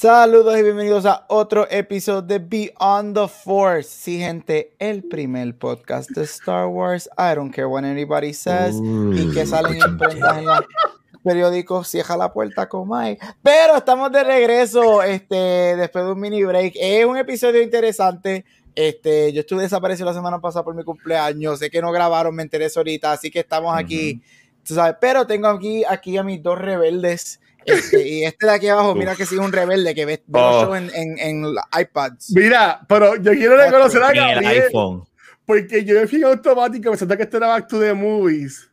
Saludos y bienvenidos a otro episodio de Beyond the Force. Sí, gente, el primer podcast de Star Wars. I don't care what anybody says. y que salen imprentas en los periódicos. Cierra la puerta, Comay. Pero estamos de regreso este, después de un mini break. Es un episodio interesante. Este, yo estuve desaparecido la semana pasada por mi cumpleaños. Sé que no grabaron, me interesa ahorita. Así que estamos aquí. tú sabes, pero tengo aquí, aquí a mis dos rebeldes este, y este de aquí abajo, mira que sí es un rebelde que ve, oh. en, en, en, iPads. Mira, pero yo quiero reconocer a Gabriel. Porque yo me fui automático pensando que esto era Back to the Movies.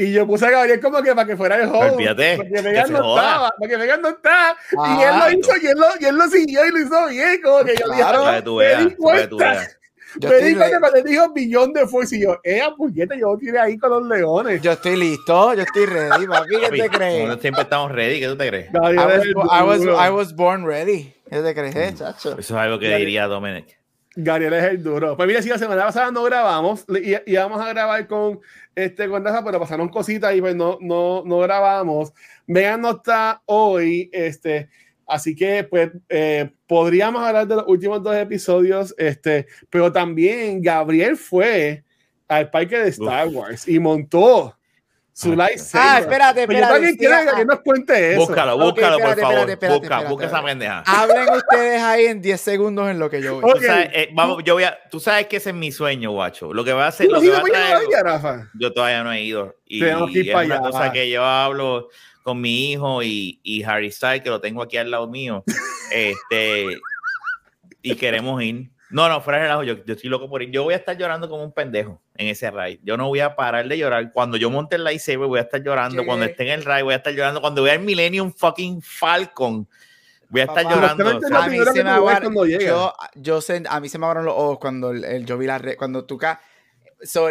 Y yo puse a Gabriel como que para que fuera el host. Fíjate, porque Megan no estaba, porque Megan no está. y él lo hizo, y él lo, y él lo siguió y lo hizo bien. Como que yo claro, dije, tú veas, yo me di cuando me dijo billón de fuerza y yo, eh, puñeta, yo tiré ahí con los leones. Yo estoy listo, yo estoy ready, papi, ¿qué te crees? siempre estamos ready, ¿qué tú te crees? I was, I was, I was born ready. ¿Qué te crees, eh, chacho? Eso es algo que diría Dominic. Gabriel es el duro. Pues mira, si la semana pasada no grabamos, y íbamos a grabar con este con pero pasaron cositas y pues no, no, no grabamos. Megan no está hoy, este, Así que, pues, eh, podríamos hablar de los últimos dos episodios, este, pero también Gabriel fue al parque de Star Wars y montó su lightsaber. Ah, espérate, espérate. yo también quiero que nos cuente eso. Búscalo, búscalo, por favor. busca, busca esa pendeja. Hablen ustedes ahí en 10 segundos en lo que yo voy. Tú, sabes, eh, vamos, yo voy a, tú sabes que ese es mi sueño, guacho. Lo que va a hacer. Lo que va a traer, yo todavía no he ido. Y, y es una cosa que yo hablo con mi hijo y, y Harry Styles, que lo tengo aquí al lado mío, este, y queremos ir. No, no, fuera de relajo, yo, yo estoy loco por ir. Yo voy a estar llorando como un pendejo en ese ride. Yo no voy a parar de llorar. Cuando yo monte el lightsaber, voy a estar llorando. Cuando esté en el ride, voy a estar llorando. Cuando vea el Millennium fucking Falcon, voy a estar llorando. a mí se me aguaron, yo, yo sé, a mí se me aguaron los ojos cuando el, yo vi la red, cuando tú so,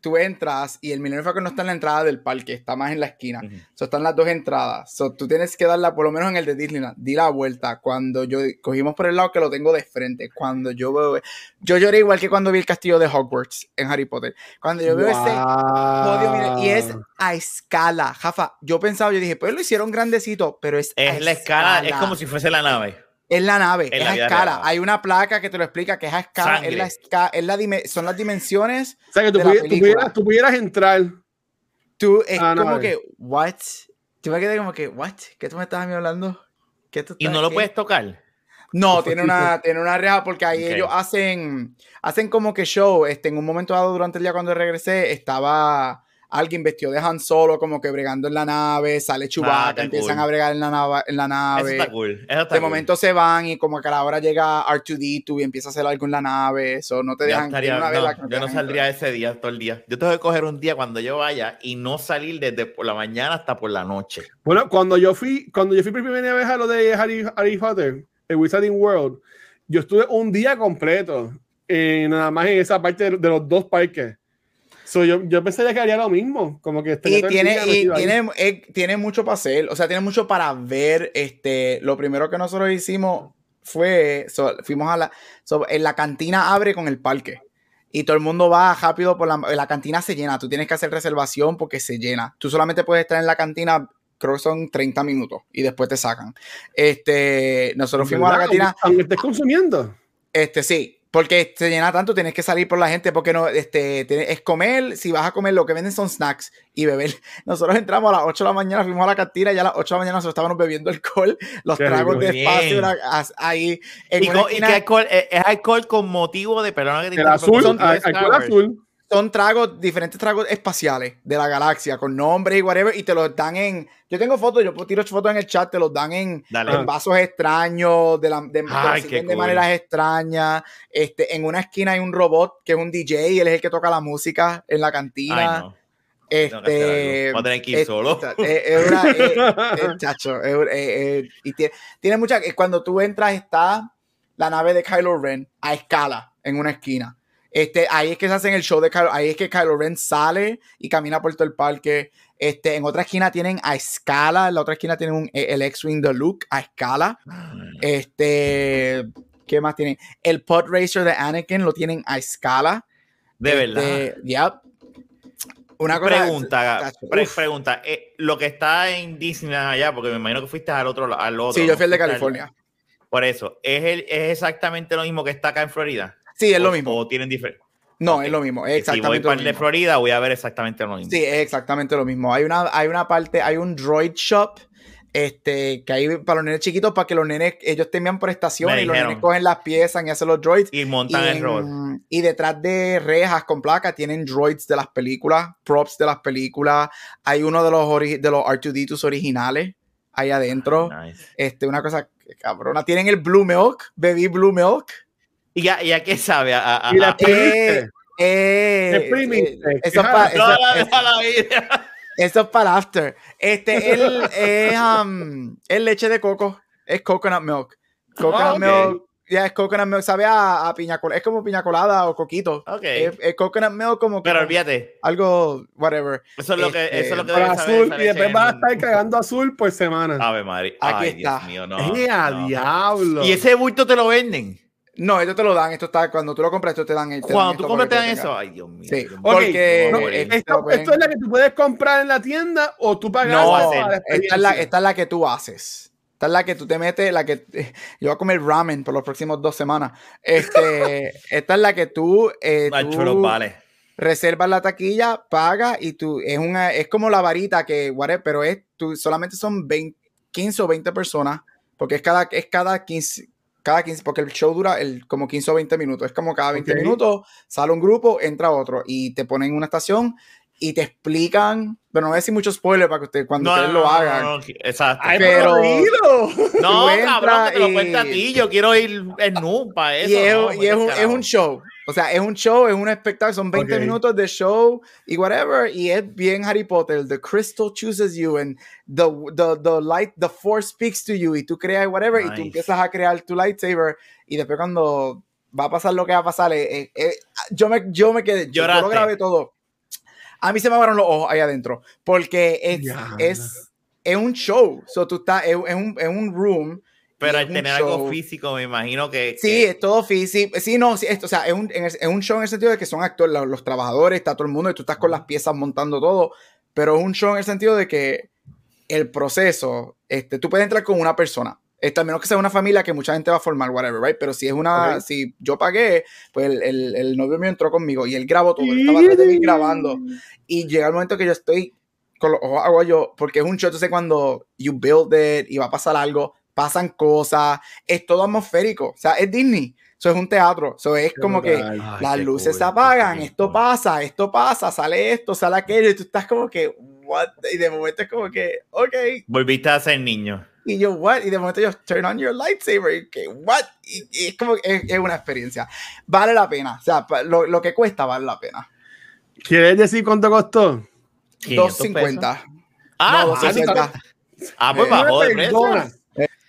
tú entras y el Millennium Falcon no está en la entrada del parque, está más en la esquina. están las dos entradas. So, tú tienes que darla, por lo menos en el de Disneyland, di la vuelta. Cuando yo cogimos por el lado que lo tengo de frente, cuando yo veo. Yo lloré igual que cuando vi el castillo de Hogwarts en Harry Potter. Cuando yo veo ese y es a escala. Jafa, yo pensaba, yo dije, pues lo hicieron grandecito, pero es. Es la escala, es como si fuese la nave. Es la nave, es a escala. Hay una placa que te lo explica que es a escala. Es la escala es la son las dimensiones. O sea, que tú, pudieras, tú, pudieras, entrar. Tú, es como que, ¿what? Yo me quedé como que, ¿what? ¿Qué tú me estás hablando? ¿Qué tú ¿Y no lo puedes tocar? No, tiene una, tiene una reja porque ahí ellos hacen, hacen como que show. Este, en un momento dado durante el día cuando regresé, estaba alguien vestido de Han Solo como que bregando en la nave, sale Chewbacca, ah, empiezan a bregar en la nave. En la nave. Eso está cool. de momento se van y como que a la hora llega R2D2 y empieza a hacer algo en la nave, eso no te dejan una no, Yo no saldría ese día todo el día. Yo tengo que coger un día cuando yo vaya y no salir desde por la mañana hasta por la noche. Bueno, cuando yo fui, cuando yo fui por primera vez a lo de Harry, Harry Potter, el Wizarding World, yo estuve un día completo eh, nada más en esa parte de los dos parques yo, yo pensaría que haría lo mismo, como que y tiene, y tiene, eh, tiene mucho para hacer, o sea, tiene mucho para ver. Este, lo primero que nosotros hicimos fue, fuimos a la, en la cantina abre con el parque y todo el mundo va rápido por la, la cantina se llena, tú tienes que hacer reservación porque se llena. Tú solamente puedes estar en la cantina creo que son 30 minutos y después te sacan. Este, nosotros fuimos a la cantina. Aunque estés consumiendo. Este, sí, porque se llena tanto, tienes que salir por la gente, porque no, este, es comer, si vas a comer, lo que venden son snacks y beber. Nosotros entramos a las 8 de la mañana, fuimos a la cantina, y a las 8 de la mañana nosotros estábamos bebiendo alcohol, los tragos de espacio ahí. ¿Y, qué alcohol? Eh, ¿Es alcohol con motivo de, perdón que azul, alcohol azul son tragos, diferentes tragos espaciales de la galaxia, con nombres y whatever, y te los dan en. Yo tengo fotos, yo tiro fotos en el chat, te los dan en, vasos extraños, de, la, de, maneras extrañas. Este, en una esquina hay un robot que es un DJ, y él es el que toca la música en la cantina. Ay, Este, Va a tener que ir solo. Es, una, es, chacho, y tiene, tiene mucha. Cuando tú entras, está la nave de Kylo Ren a escala en una esquina Este, ahí es que se hacen el show de Kylo, ahí es que Kylo Ren sale y camina por todo el parque. Este, en otra esquina tienen a escala, en la otra esquina tienen un, el X-Wing de Luke a escala. Este, ¿qué más tienen? El Pod Racer de Anakin lo tienen a escala. De verdad. Este, yep. Una pregunta, pregunta. Eh, lo que está en Disney allá, porque me imagino que fuiste al otro, al otro. Sí, yo fui el de California. por eso, ¿es, el, ¿es exactamente lo mismo que está acá en Florida? Sí, es lo mismo. ¿O tienen diferente? No, es lo mismo. Es exactamente si voy para de Florida, voy a ver exactamente lo mismo. Sí, es exactamente lo mismo. Hay una, hay una parte, hay un droid shop este, que hay para los nenes chiquitos para que los nenes, ellos tenían por estación y los nenes cogen las piezas y hacen los droids. Y montan el rol. Y detrás de rejas con placa tienen droids de las películas, props de las películas. Hay uno de los, de los R2D2 originales ahí adentro. Este, una cosa cabrona. Tienen el Blue Milk, bebí Blue Milk. ¿Y ya, ya qué sabe? A, ¿Y la eh, eh, eh, eso, para, eso, eso, es para after. Este, él es, um, leche de coco. Es coconut milk. Coconut ah, milk. Ya es coconut milk, sabe a, a piña colada. Es como piña colada o coquito. Ok. Es, coconut milk como. Pero olvídate. Algo, whatever. Eso es lo que, eso es lo que este, azul, y después vas a estar cagando azul por semana. Ave madre. Aquí está. Dios mío, no, a diablo! Y ese bulto te lo venden. No, esto te lo dan, esto está, cuando tú lo compras, esto te dan. Te cuando tú compras, te dan eso. Ay, Dios mío. Sí, porque. esto, es la que tú puedes comprar en la tienda o tú pagas. No, esta es, la, esta es la que tú haces. Esta es la que tú te metes, la que. Yo voy a comer ramen por los próximos dos semanas. Este, esta es la que tú. Eh, tú vale. Reservas la taquilla, pagas y tú. Es, una, es como la varita que, whatever, pero es, tú, solamente son 20, 15 o 20 personas, porque es cada, es cada 15 cada 15, porque el show dura el, como 15 o 20 minutos. Es como cada 20 minutos sale un grupo, entra otro y te ponen en una estación y te explican, pero no voy a decir mucho spoiler para que usted, cuando ustedes lo hagan. exacto. pero no, cabrón, que te lo cuenta a ti. Yo quiero ir en nu para eso. Y, es, y es, un, es, un, show. O sea, es un show, es un espectáculo. Son 20 minutos de show y whatever. Y es bien Harry Potter. The crystal chooses you and the, the, the light, the force speaks to you. Y tú creas whatever. Y tú empiezas a crear tu lightsaber. Y después cuando va a pasar lo que va a pasar, eh, eh, yo, me, yo me quedé. Yo lo grabé todo a mí se me abrieron los ojos ahí adentro, porque es, es, es, un show, so, tú estás, es, un, es un room. Pero al tener algo físico, me imagino que. Sí, es todo físico. Sí, no, sí, esto, o sea, es un, es un, show en el sentido de que son actores, los, trabajadores, está todo el mundo y tú estás con las piezas montando todo. Pero es un show en el sentido de que el proceso, este, tú puedes entrar con una persona, este, a menos que sea una familia que mucha gente va a formar, whatever, right? Pero si es una, si yo pagué, pues el, el, novio mío entró conmigo y él grabó todo, él estaba de mí grabando. Y llega el momento que yo estoy con los ojos yo, porque es un show, entonces cuando you build it y va a pasar algo, pasan cosas, es todo atmosférico, o sea, es Disney. Eso es un teatro. Eso es como que las luces se apagan, esto pasa, esto pasa, sale esto, sale aquello, y tú estás como que, what? Y de momento es como que, ok. Volviste a ser niño. Y yo, what? Y de momento yo, turn on your lightsaber. Y que, what? Y, es como, es, es, una experiencia. Vale la pena. O sea, lo, lo, que cuesta vale la pena. ¿Quieres decir cuánto costó? 250. Ah, no, 250. Ah, pues bajó de precio.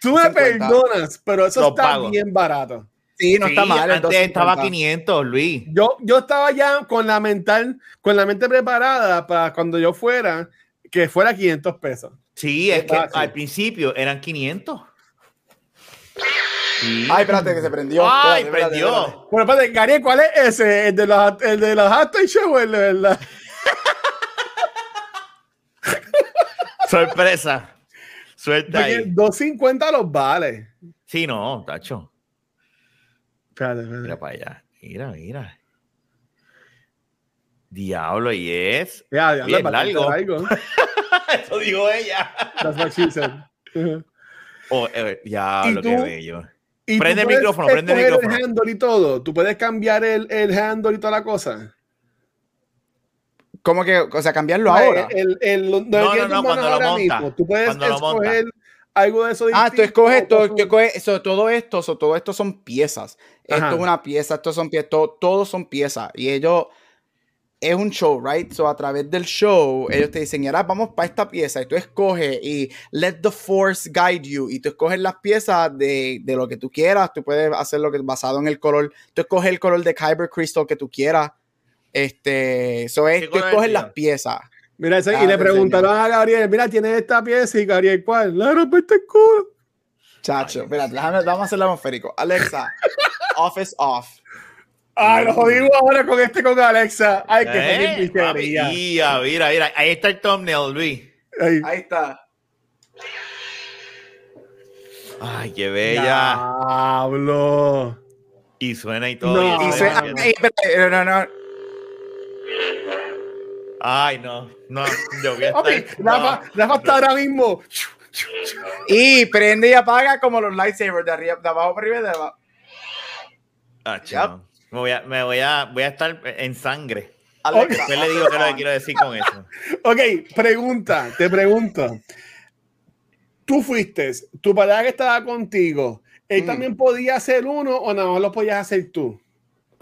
Tú me perdonas, pero eso está bien barato. Sí, no está mal. Antes estaba 500, Luis. Yo, yo estaba ya con la mental, con la mente preparada para cuando yo fuera, que fuera 500 pesos. Sí, es, que al principio eran 500. Ay, espérate, que se prendió. Ay, prendió. Bueno, espérate, Gary, ¿cuál es ese? ¿El de los, el de los Show o el de la... Sorpresa. Suelta ahí. 250 los vale. Sí, no, tacho. Espérate, espérate. Mira para allá. Mira, mira. Diablo, y es. Ya, diablo, bien largo. Eso dijo ella. That's what she said. oh, eh, diablo, qué bello. Prende el micrófono, prende el micrófono. el handle y todo. Tú puedes cambiar el, el handle y toda la cosa. ¿Cómo que? O sea, cambiarlo ahora. El, el, no, no, no, cuando lo monta. Tú puedes escoger algo de eso. Ah, tú escoges todo, eso, todo esto, todo esto son piezas. Esto es una pieza, esto son piezas, todo, todos son piezas. Y ellos es un show, right? So a través del show, ellos te dicen, ahora vamos para esta pieza y tú escoges y let the force guide you y tú escoges las piezas de, de lo que tú quieras, tú puedes hacer lo que basado en el color, tú escoges el color de Kyber Crystal que tú quieras, este, so es, tú escoges las piezas. Mira, y le preguntaron a Gabriel, mira, tiene esta pieza y Gabriel, ¿cuál? La rompiste el culo. Chacho, mira, déjame, vamos a hacerlo atmosférico. Alexa, office off. Ay, lo jodimos ahora con este con Alexa. Ay, qué eh, Mira, mira, mira. Ahí está el thumbnail, Luis. Ahí, Ahí está. Ay, qué bella. Hablo. Y suena y todo. No, y suena, no, no, no. Ay, no, no, yo voy a estar. Okay, Rafa, Rafa está ahora mismo. Y prende y apaga como los lightsabers de arriba, de abajo para arriba y de abajo. Ah, yep. Me voy a, me voy a, voy a estar en sangre. Después le digo qué es lo que quiero decir con eso. Ok, pregunta, te pregunto. Tú fuiste, tu pareja que estaba contigo, ¿él mm. también podía hacer uno o nada más lo podías hacer tú?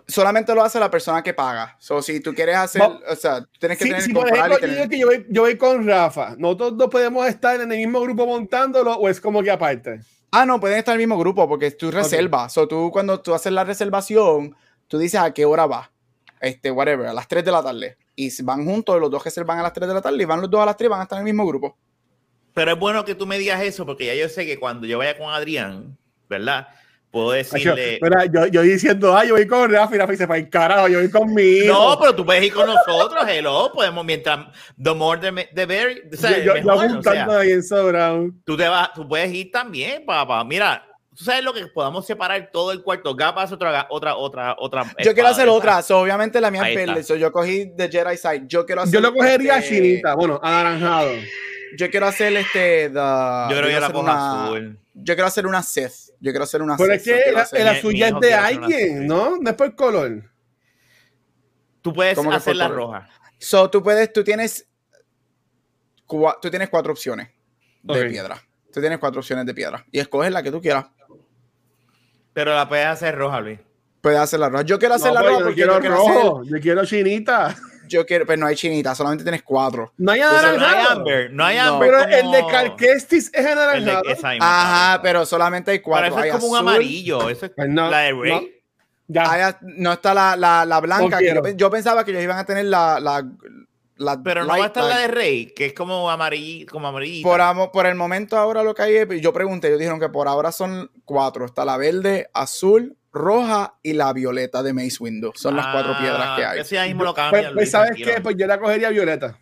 Solamente lo hace la persona que paga. So, si tú quieres hacer, o sea, tienes que tener si por ejemplo, que yo voy, yo voy con Rafa, ¿nosotros dos podemos estar en el mismo grupo montándolo o es como que aparte? Ah, no, pueden estar en el mismo grupo porque tú reservas. O tú cuando tú haces la reservación, tú dices a qué hora va, este, whatever, a las 3 de la tarde. Y van juntos, los dos que se van a las 3 de la tarde y van los dos a las 3 van a estar en el mismo grupo. Pero es bueno que tú me digas eso porque ya yo sé que cuando yo vaya con Adrián, ¿verdad? Puedo decirle. Mira, yo, yo diciendo, ay, yo voy con Rafa y Rafa dice, para el carajo, yo voy conmigo. No, pero tú puedes ir con nosotros, hello. Podemos, mientras, the more the, the better. O sea, yo, mejor, yo o ahí en Tú, te vas, tú puedes ir también, papá. Mira, ¿Tú sabes lo que podamos separar todo el cuarto? Gapas, otra, otra, otra, otra. Yo quiero hacer otra. obviamente la mía es verde. yo cogí de Jedi Side. Yo quiero hacer. Yo lo cogería este, chinita, bueno, anaranjado. Yo quiero hacer este. yo creo que la ponga azul. Yo quiero hacer una Sith. Yo quiero hacer una Pero es que la, suya es de alguien, ¿no? No es por color. Tú puedes hacer la roja. So, tú puedes, tú tienes. Tú tienes cuatro opciones de piedra. Tú tienes cuatro opciones de piedra. Y escoges la que tú quieras. Pero la puedes hacer roja, Luis. Puedes hacerla roja. Yo quiero hacerla roja porque yo quiero rojo. Yo quiero chinita. Yo quiero, pero no hay chinita, solamente tienes cuatro. No hay anaranjado. No hay amber, Pero el de Calquestis es anaranjado. Ajá, pero solamente hay cuatro. Pero eso es como un amarillo. Eso es pues no, la de Rey. Ya. no está la, la, la blanca. yo, pensaba que ellos iban a tener la, la, pero no va a estar la de Rey, que es como amarillo, como amarillita. Por, por el momento ahora lo que hay es, yo pregunté, ellos dijeron que por ahora son cuatro. Está la verde, azul, roja y la violeta de Mace Window. Son las cuatro ah, piedras que hay. Ese mismo lo cambia, pues, pues ¿sabes qué? Pues yo la cogería violeta.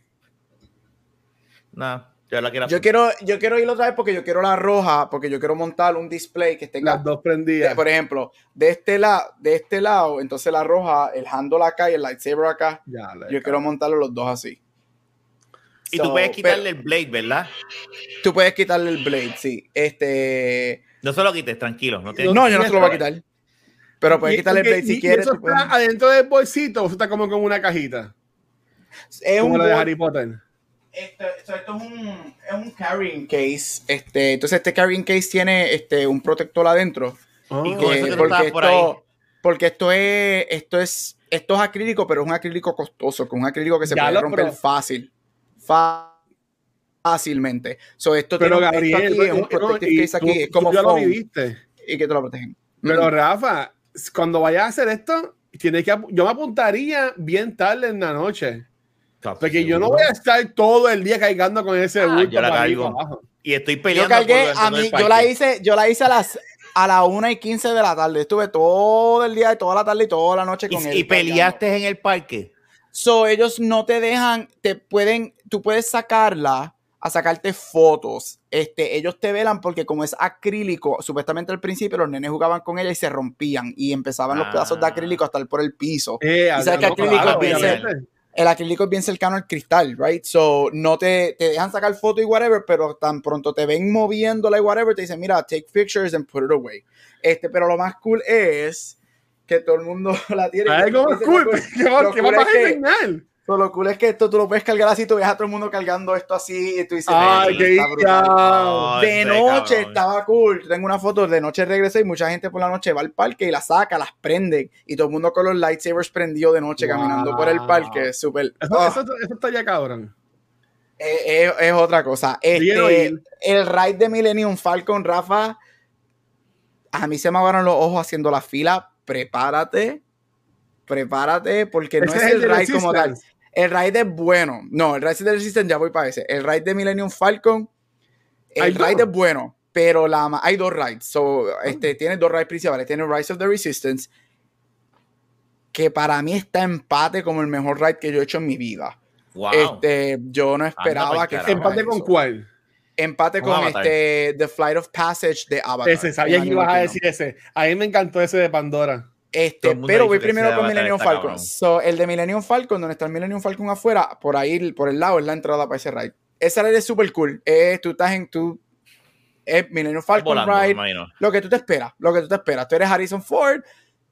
No, yo la quiero. Yo quiero, yo quiero ir otra vez porque yo quiero la roja, porque yo quiero montar un display que tenga las dos prendidas. por ejemplo, de este lado, de este lado, entonces la roja, el handle acá y el lightsaber acá. yo quiero montarlo los dos así. Y tú puedes quitarle el blade, ¿verdad? Tú puedes quitarle el blade, sí. Este. No se lo quites, tranquilo. No, no yo no se lo voy a quitar. Pero puedes quitarle el blade si quieres. Eso está adentro del bolsito o eso está como con una cajita. Es como un lo de Harry Potter. Esto, esto, es, un, es, un, carrying case. Este, entonces, este carrying case tiene este, un protector adentro. Oh. Y porque, esto, porque esto es, esto es, esto es acrílico, pero es un acrílico costoso, con un acrílico que se puede romper fácil fácilmente. So, esto pero Gabriel, aquí, es un protective case aquí, es como tú lo viviste. Y que te lo protegen. Pero Rafa, cuando vayas a hacer esto, tienes que yo me apuntaría bien tarde en la noche. Porque yo no voy a estar todo el día cargando con ese ah, yo la cargo. Y estoy peleando. Yo cargué, a mí, yo la hice, yo la hice a las a las 1 y 15 de la tarde. Estuve todo el día, toda la tarde y toda la noche con ¿Y, él. ¿Y peleaste en el parque? So, ellos no te dejan, te pueden, tú puedes sacarla a sacarte fotos. Este, ellos te velan porque como es acrílico, supuestamente al principio los nenes jugaban con ella y se rompían y empezaban los pedazos de acrílico a estar por el piso. Eh, y sabes que acrílico es bien el acrílico es bien cercano al cristal, right? So, no te, te dejan sacar fotos y whatever, pero tan pronto te ven moviéndola y whatever, te dicen, mira, take pictures and put it away. Este, pero lo más cool es que todo el mundo la tiene. Ay, como cool, ¿qué, va a enseñar? lo cool es que esto tú lo puedes cargar así, tú ves a todo el mundo cargando esto así y tú dices, ¡ay, qué De noche estaba cool. Tengo una foto, de noche regresé y mucha gente por la noche va al parque y la saca, las prende y todo el mundo con los lightsabers prendido de noche caminando por el parque. Súper. Ah. Eso, está ya cabrón. Es, es, otra cosa. Este, el ride de Millennium Falcon, Rafa, a mí se me aguaron los ojos haciendo la fila. Prepárate, prepárate, porque no es, el, ride como tal. El ride es bueno. No, el ride de Resistance ya voy para ese. El ride de Millennium Falcon, el ride es bueno, pero la, hay dos rides. So, este, Tiene dos rides principales. Tiene Rise of the Resistance, que para mí está empate como el mejor ride que yo he hecho en mi vida. Wow. Este, yo no esperaba que... ¿Empate con cuál? Empate con este The Flight of Passage de Avatar. Ese, sabía que ibas a decir ese. A mí me encantó ese de Pandora. Este, pero voy primero con Millennium Falcon. So, el de Millennium Falcon, donde está el Millennium Falcon afuera, por ahí, por el lado, es la entrada para ese ride. Esa ride es súper cool. tú estás en tu. Millennium Falcon Ride. Lo que tú te esperas. Lo que tú te esperas. Tú eres Harrison Ford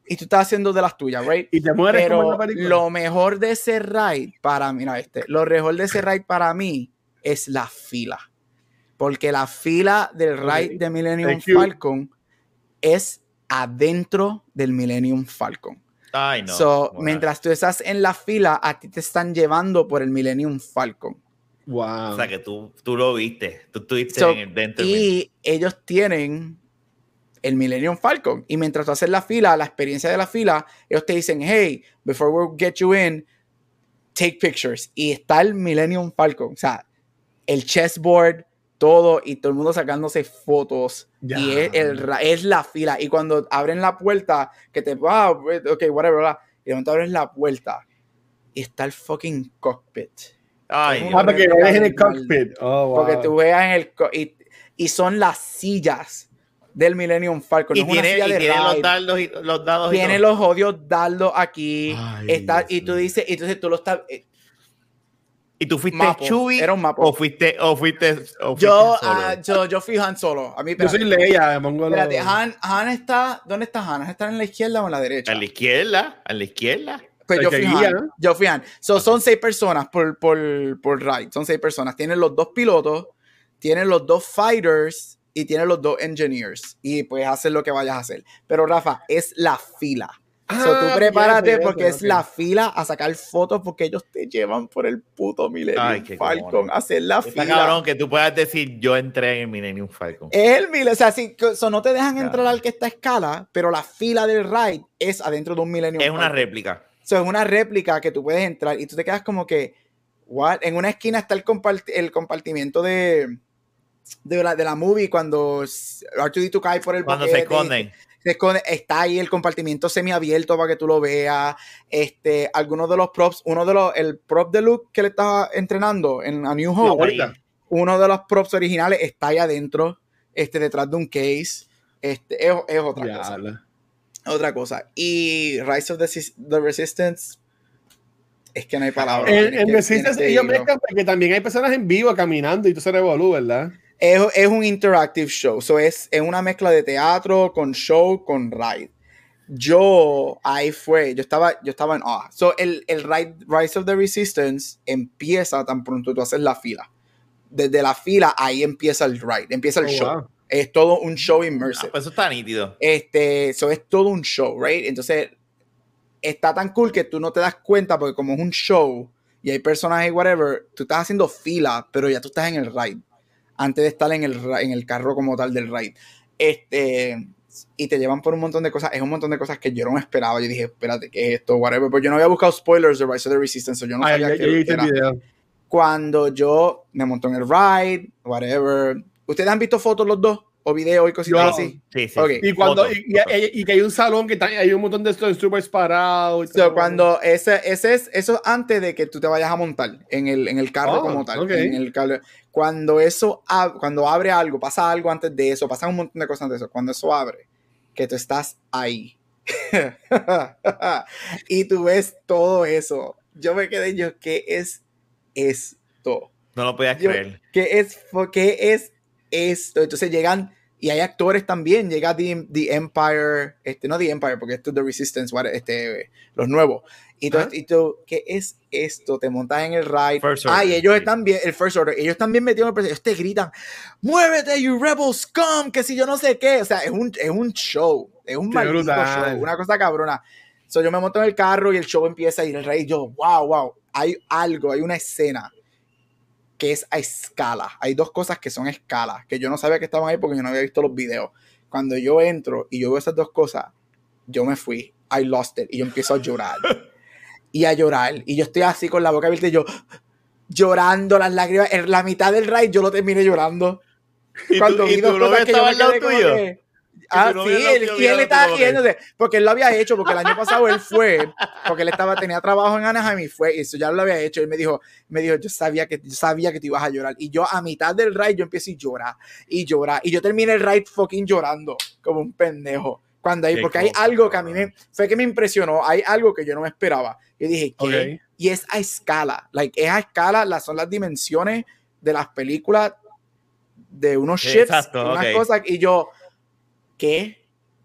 y tú estás haciendo de las tuyas, right? Y te mueres Pero lo mejor de ese ride para mí, este, lo mejor de ese ride para mí es la fila. Porque la fila del ride de Millennium Falcon es adentro del Millennium Falcon. Ay, no. So, mientras tú estás en la fila, a ti te están llevando por el Millennium Falcon. Wow. O sea, que tú, tú lo viste. Tú estuviste dentro. Y ellos tienen el Millennium Falcon. Y mientras tú haces la fila, la experiencia de la fila, ellos te dicen, hey, before we get you in, take pictures. Y está el Millennium Falcon. O sea, el chessboard, todo y todo el mundo sacándose fotos y es, el, es, la fila y cuando abren la puerta que te ah, ok whatever bla, y de momento abres la puerta y está el fucking cockpit Ay, ah, porque ves en el cockpit oh, wow. porque tú veas en el y, y son las sillas del Millennium Falcon. Y tiene, y tiene los, dardos y, los dados. Tiene los odios dardos aquí. está, y tú dices, y entonces tú lo estás. ¿Y tú fuiste Chewie? Era un mapa. ¿O fuiste, o fuiste, yo, uh, yo, yo, fui Han solo. A mí, yo soy Leia, Espérate, Han, Han está. ¿Dónde está Han? ¿Está en la izquierda o en la derecha? A la izquierda, a la izquierda. Pues yo fui, Han, yo fui Han. So, son seis personas por, por, por ride. Son seis personas. Tienen los dos pilotos, tienen los dos fighters y tienen los dos engineers. Y pues hacer lo que vayas a hacer. Pero Rafa, es la fila so, tú ah, prepárate porque es la fila a sacar fotos porque ellos te llevan por el puto Millennium Falcon a hacer la fila. cabrón que tú puedas decir yo entré en el Millennium Falcon. Es el Millennium, o sea, si, no te dejan entrar al que está a escala, pero la fila del ride es adentro de un Millennium Es una réplica. So, es una réplica que tú puedes entrar y tú te quedas como que, what? En una esquina está el, el compartimiento de, de, la, de la movie cuando R2D2 cae por el Cuando se esconden está ahí el compartimiento semiabierto para que tú lo veas. Este, algunos de los props, uno de los, el prop de Luke que le estaba entrenando en A New Hope, uno de los props originales está ahí adentro, este, detrás de un case. Este, es, otra cosa. Otra cosa. Y Rise of the, Resistance, es que no hay palabras. En, Resistance, ellos porque también hay personas en vivo caminando y tú se revolú, ¿verdad? Es, un interactive show. So es, es una mezcla de teatro con show con ride. Yo, ahí fue, yo estaba, yo estaba en ah So el, el ride, Rise of the Resistance empieza tan pronto tú haces la fila. Desde la fila, ahí empieza el ride, empieza el oh, show. Es todo un show immersive. Ah, pues eso está nítido. Este, eso es todo un show, right? Entonces, está tan cool que tú no te das cuenta porque como es un show y hay personajes whatever, tú estás haciendo fila, pero ya tú estás en el ride antes de estar en el, en el carro como tal del ride. Este, y te llevan por un montón de cosas. Es un montón de cosas que yo no esperaba. Yo dije, espérate, ¿qué es esto? Whatever. Pues yo no había buscado spoilers de Rise of the Resistance. Yo no sabía qué era. Cuando yo me monto en el ride, whatever. ¿Ustedes han visto fotos los dos? O videos y cositas así. Sí, sí. Y cuando y, que hay un salón que hay un montón de super parados. cuando ese, ese es eso antes de que tú te vayas a montar en el, en el carro oh, como tal. En el cuando eso cuando abre algo, pasa algo antes de eso, pasa un montón de cosas antes de eso. Cuando eso abre, que tú estás ahí. y tú ves todo eso. Yo me quedé yo, ¿qué es esto? No lo podías creer. ¿Qué es, qué es esto. Entonces llegan, y hay actores también, llega The, Empire, este, no The Empire, porque esto es The Resistance, este, los nuevos. Y tú, y tú, ¿qué es esto? Te montas en el ride. Ay, ellos están bien, el first order, ellos están bien metidos en el Ellos te gritan, muévete, you rebel scum, que si yo no sé qué. O sea, es un, es un show, es un maldito show, una cosa cabrona. So, yo me monto en el carro y el show empieza y el rey, yo, wow, wow, hay algo, hay una escena que es a escala. Hay dos cosas que son a escala, que yo no sabía que estaban ahí porque yo no había visto los videos. Cuando yo entro y yo veo esas dos cosas, yo me fui, I lost it, y yo empiezo a llorar. y a llorar. Y yo estoy así con la boca abierta y yo llorando las lágrimas. En la mitad del ride yo lo terminé llorando. ¿Y Cuando vi dos cosas que yo me quedé tuyo? Ah, sí, él, y él estaba riéndose, porque él lo había hecho, porque el año pasado él fue, porque él estaba, tenía trabajo en Anaheim y fue, y eso ya lo había hecho, él me dijo, me dijo, yo sabía que, yo sabía que te ibas a llorar, y yo a mitad del ride yo empiezo a llorar, y llorar, y yo terminé el ride fucking llorando, como un pendejo, cuando hay, porque hay algo que a mí me, fue que me impresionó, hay algo que yo no me esperaba, y dije, ¿qué? Y es a escala, like, es a escala, las, son las dimensiones de las películas de unos ships, unas cosas, y yo, ¿qué?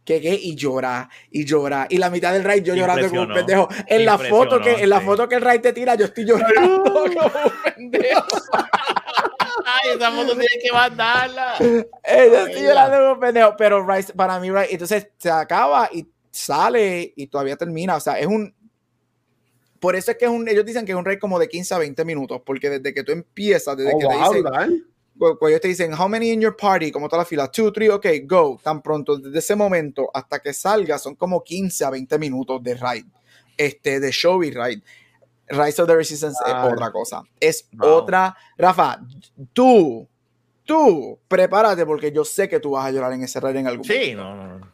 ¿Qué, qué? Y llora, y llora. Y la mitad del ride yo llorando como un pendejo. En la foto que, en la foto que el ride te tira, yo estoy llorando como un pendejo. Ay, esa foto tiene que mandarla. Eh, yo estoy llorando como un pendejo. Pero Rice, para mí, Rice, entonces se acaba y sale y todavía termina. O sea, es un. Por eso es que es un. Ellos dicen que es un ride como de 15 a 20 minutos. Porque desde que tú empiezas, desde oh, que te dicen cuando ellos te dicen, how many in your party, como toda la fila, two, three, ok, go, tan pronto, desde ese momento hasta que salga, son como 15 a 20 minutos de ride, este, de show y ride. Rise of the Resistance es otra cosa, es otra, Rafa, tú, tú, prepárate porque yo sé que tú vas a llorar en ese ride en algún momento. Sí, no, no, no.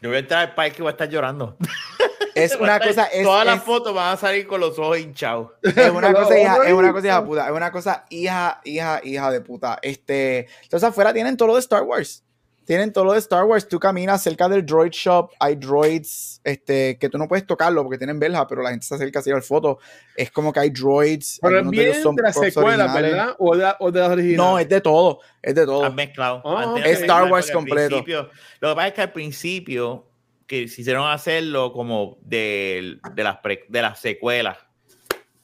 Yo voy a entrar al parque y voy a estar llorando. Es una cosa. todas las fotos van a salir con los ojos hinchados. Es una cosa, hija, es una cosa hija puta. Es una cosa hija, hija, hija de puta. Este, entonces afuera tienen todo lo de Star Wars. Tienen todo lo de Star Wars. Tú caminas cerca del droid shop. Hay droids este, que tú no puedes tocarlo porque tienen verja, pero la gente se acerca a hacer fotos. Es como que hay droids. Pero es bien de, las secuelas, ¿verdad? O de, o de las originales. No, es de todo. Es de todo. mezclado. Ah, es Star Wars completo. Lo que pasa es que al principio que hicieron hacerlo como de, de, las, de las secuelas.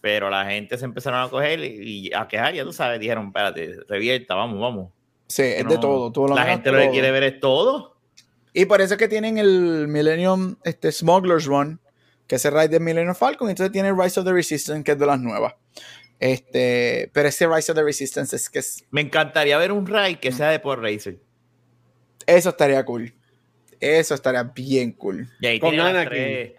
Pero la gente se empezaron a coger y, a quejar, ya tú sabes, dijeron, espérate, revierta, vamos, vamos. Sí, es de todo. la gente lo que quiere ver es todo. Y por eso es que tienen el Millennium este, Smugglers Run, que es el ride de Millennium Falcon, y entonces tiene Rise of the Resistance, que es de las nuevas. Este, pero ese Rise of the Resistance es que es... Me encantaría ver un ride que sea de por Racer. Eso estaría cool. Eso estaría bien cool. Y ahí Con Anakin.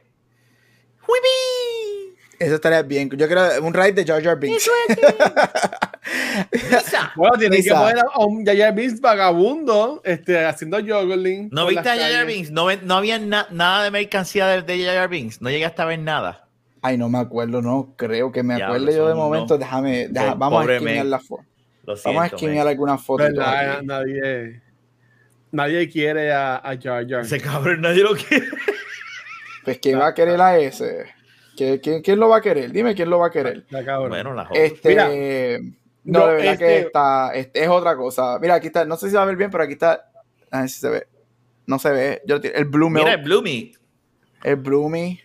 Eso estaría bien. Yo creo un ride de Jar Jar Binks. bueno, tiene que poner a un Jar Jar Binks vagabundo este, haciendo juggling. ¿No viste a Jar Jar Binks? No, no había nada de mercancía de, de Jar Jar Binks. No llegaste a ver nada. Ay, no me acuerdo, no creo que me acuerde yo de momento. Déjame, vamos a esquinear la foto. Vamos a esquinear alguna foto. Nadie. Nadie quiere a, a Jar Jar. Ese cabrón nadie lo quiere. Pues ¿quién va a querer a ese? ¿Quién, quién, lo va a querer? Dime quién lo va a querer. bueno, la este, Mira, no, de verdad que está, este, es otra cosa. Mira, aquí está, no sé si va a ver bien, pero aquí está. A ver si se ve. No se ve. Yo, el Bloomy. Mira, el Bloomy. El Bloomy.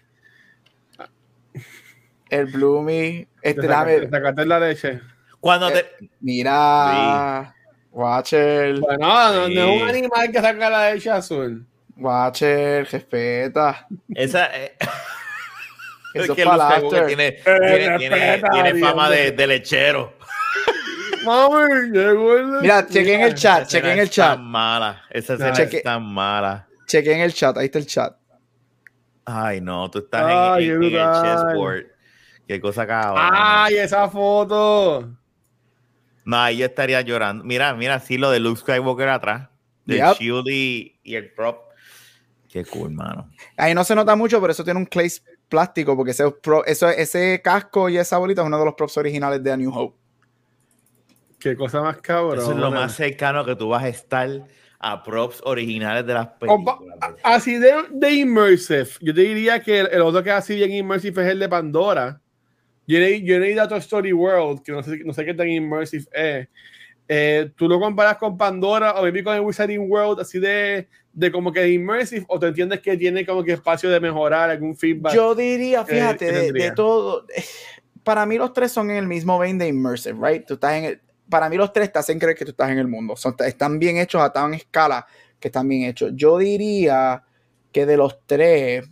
El Bloomy. Este. Sacaste la leche. Cuando te. Mira. Watcher. Bueno, no, no, es un animal que saca la leche azul. Watcher, respeta. Esa. Eh, Eso es que Luke tiene, tiene, tiene, tiene, fama de, de lechero. Mami, llegó el. Mira, chequen el chat, chequen el chat. Tan mala. Esa escena cheque, es tan mala. Chequen el chat, ahí está el chat. Ay, no, tú estás Ay, en, en, en el chessboard. Qué cosa cabrón. Ay, esa foto. No, ahí yo estaría llorando. Mira, mira, sí, lo de Luke Skywalker atrás. De Shield y, el prop. Qué cool, mano. Ahí no se nota mucho, pero eso tiene un clay plástico, porque ese, eso, ese casco y esa bolita es uno de los props originales de A New Hope. Qué cosa más cabrón. Eso es lo más cercano que tú vas a estar a props originales de las películas. Así de, de immersive. Yo te diría que el, el, otro que es así bien immersive es el de Pandora yo he ido a Toy Story World, que no sé, no sé qué tan immersive es. eh, ¿tú lo comparas con Pandora o maybe con el Wizarding World, así de, de como que immersive, o te entiendes que tiene como que espacio de mejorar, algún feedback? Yo diría, fíjate, de, todo, para mí los tres son en el mismo vein de immersive, right? Tú estás en el, para mí los tres te hacen creer que tú estás en el mundo, son, están bien hechos a tan escala que están bien hechos. Yo diría que de los tres,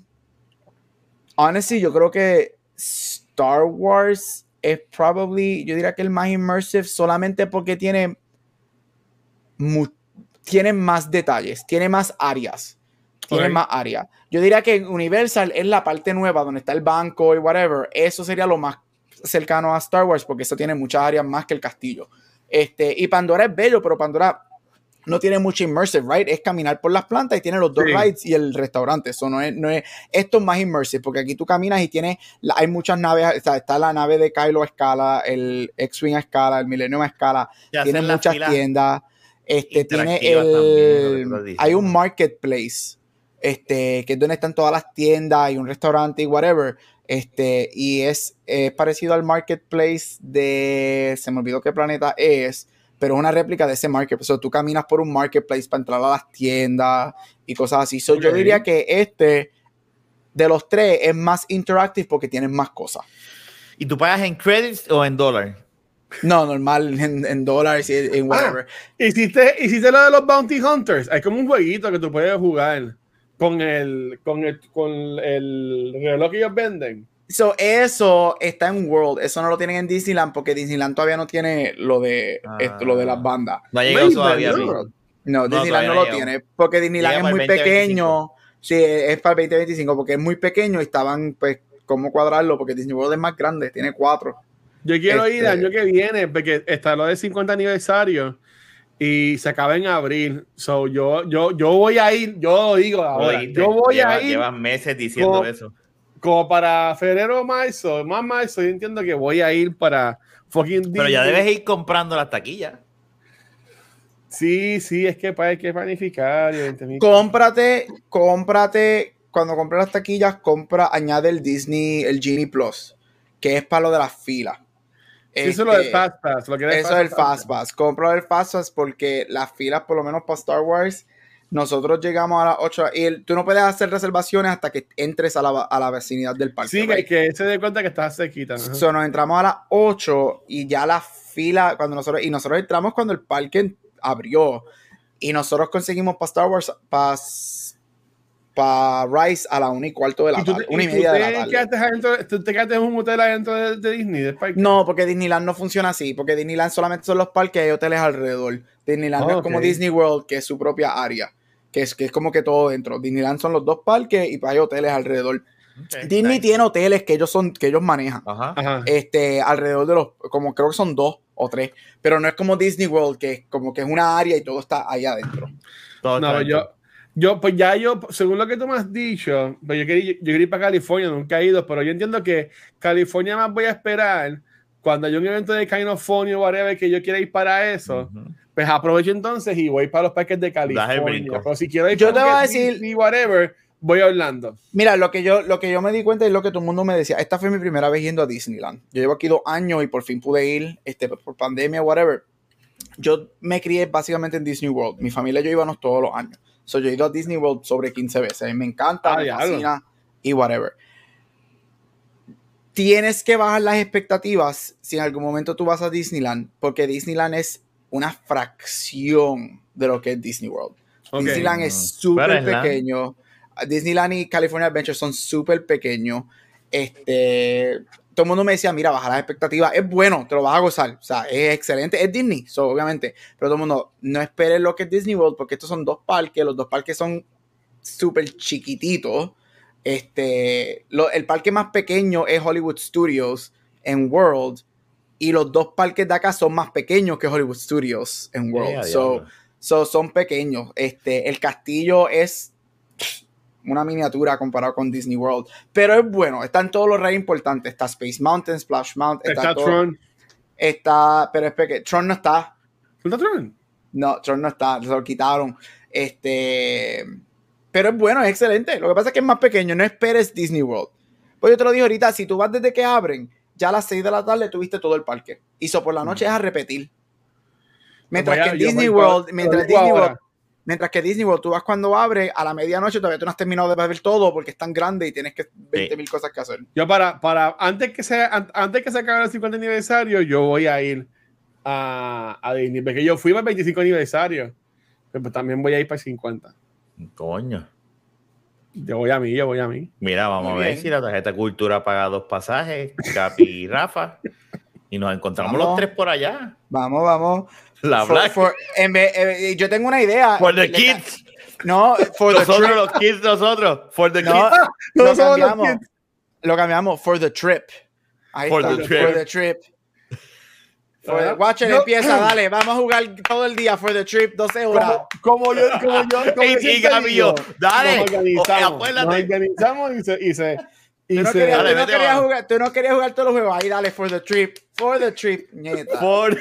honestly, yo creo que Star Wars es probably, yo diría que el más immersive solamente porque tiene, tiene más detalles, tiene más áreas. Tiene más áreas. Yo diría que Universal es la parte nueva donde está el banco y whatever. Eso sería lo más cercano a Star Wars porque eso tiene muchas áreas más que el castillo. Este, y Pandora es bello, pero Pandora no tiene mucho immersive, right? Es caminar por las plantas y tiene los dos rides y el restaurante. Eso no es, no es, esto es más immersive, porque aquí tú caminas y tienes, hay muchas naves, está, la nave de Kylo a escala, el X-Wing a escala, el Millennium a escala, tiene muchas tiendas, este, tiene el, hay un marketplace, este, que es donde están todas las tiendas y un restaurante y whatever, este, y es, es parecido al marketplace de, se me olvidó qué planeta es, pero es una réplica de ese marketplace. O tú caminas por un marketplace para entrar a las tiendas y cosas así. So, Yo diría que este de los tres es más interactive porque tienes más cosas. ¿Y tú pagas en credits o en dólares? No, normal, en, dólares y en ah, whatever. ¿hiciste, hiciste lo de los Bounty Hunters. Hay como un jueguito que tú puedes jugar con el, con el, con el reloj que ellos venden. So, eso está en World, eso no lo tienen en Disneyland porque Disneyland todavía no tiene lo de esto, lo de las bandas. No ha llegado todavía. No, Disneyland no, lo tiene porque Disneyland es muy pequeño. Sí, es para el 2025 porque es muy pequeño y estaban, pues, cómo cuadrarlo porque Disney World es más grande, tiene cuatro. Yo quiero ir el este año que viene porque está lo del 50 aniversario y se acaba en abril. So, yo, yo, yo voy a ir, yo digo ahora, yo voy a ir. Llevas meses diciendo eso como para febrero o marzo, más marzo, yo entiendo que voy a ir para fucking Pero ya debes ir comprando las taquillas. Sí, sí, es que hay que planificar. Cómprate, cómprate, cuando compres las taquillas, compra, añade el Disney, el Genie Plus, que es para lo de las filas. eso es lo del este, Fast Pass. Lo que eso es el Fast Pass. Compra el Fast Pass porque las filas, por lo menos para Star Wars, nosotros llegamos a las 8 y tú no puedes hacer reservaciones hasta que entres a la, a la vecinidad del parque. Sí, que se dé cuenta que estás cerquita. So, nos entramos a las 8 y ya la fila, cuando nosotros, y nosotros entramos cuando el parque abrió y nosotros conseguimos para Star Wars, para para Rise a la 1 y cuarto de la tarde, una y media de la tarde. ¿Tú te quedaste en un hotel adentro de, Disney, del parque? No, porque Disneyland no funciona así, porque Disneyland solamente son los parques y hay hoteles alrededor. Disneyland es como Disney World, que es su propia área que es, que es como que todo dentro. Disneyland son los dos parques y hay hoteles alrededor. Disney tiene hoteles que ellos son, que ellos manejan. Este, alrededor de los, como creo que son dos o tres. Pero no es como Disney World, que es como que es una área y todo está ahí adentro. no, yo, yo, pues ya yo, según lo que tú me has dicho, pues yo quería, yo quería ir para California, nunca he ido, pero yo entiendo que California más voy a esperar cuando haya un evento de Kind of Funny o whatever que yo quiera ir para eso. Pues aprovecho entonces y voy para los parques de California. Pero si quiero ir yo te voy a decir y whatever, voy a Orlando. Mira, lo que yo lo que yo me di cuenta es lo que todo el mundo me decía. Esta fue mi primera vez yendo a Disneyland. Yo llevo aquí dos años y por fin pude ir, este, por pandemia, whatever. Yo me crié básicamente en Disney World. Mi familia y yo íbamos todos los años. So, yo he ido a Disney World sobre 15 veces. Me encanta, ah, me fascina y whatever. Tienes que bajar las expectativas si en algún momento tú vas a Disneyland, porque Disneyland es una fracción de lo que es Disney World. Disneyland es súper pequeño. Disneyland y California Adventure son súper pequeños. Este, todo el mundo me decía, mira, baja las expectativas. Es bueno, te lo vas a gozar. O sea, es excelente. Es Disney, obviamente. Pero todo el mundo, no esperes lo que es Disney World, porque estos son dos parques. Los dos parques son súper chiquititos. Este, el parque más pequeño es Hollywood Studios en World y los dos parques de acá son más pequeños que Hollywood Studios en World. so, son pequeños. Este, el castillo es una miniatura comparado con Disney World. Pero es bueno, están todos los reyes importantes. Está Space Mountain, Splash Mountain. Está, Tron. Está, pero es que Tron no está. ¿No está Tron? No, Tron no está, se lo quitaron. Este, pero es bueno, es excelente. Lo que pasa es que es más pequeño, no esperes Disney World. Pues yo te lo dije ahorita, si tú vas desde que abren, ya a las 6 de la tarde tuviste todo el parque. Y eso por la noche es a repetir. Mientras que Disney World, mientras Disney World, mientras que Disney World, tú vas cuando abre, a la medianoche todavía tú no has terminado de ver todo porque es tan grande y tienes que 20 mil cosas que hacer. Yo para, para antes que se, antes que se acabe el 50 aniversario, yo voy a ir a, a Disney, porque yo fui para el 25 aniversario, pero pues también voy a ir para el 50. Coño. Yo voy a mí, yo voy a mí. Mira, vamos a ver si la tarjeta cultura paga dos pasajes, Capi y Rafa, y nos encontramos los tres por allá. Vamos, vamos. La Black. Eh, yo tengo una idea. For the kids. No, for nosotros los kids, nosotros. For the no, kids. Lo cambiamos. Lo cambiamos. For the trip. Ahí for está. The trip. For the trip. Watcher empieza, dale, vamos a jugar todo el día for the trip, 12 horas. Como, yo, como yo, como y, y yo, dale, nos organizamos, nos organizamos y se, y se, y tú, no querías, dale, tú, no querías jugar, tú no querías jugar todos los juegos, ahí dale for the trip, for the trip, nieta. For...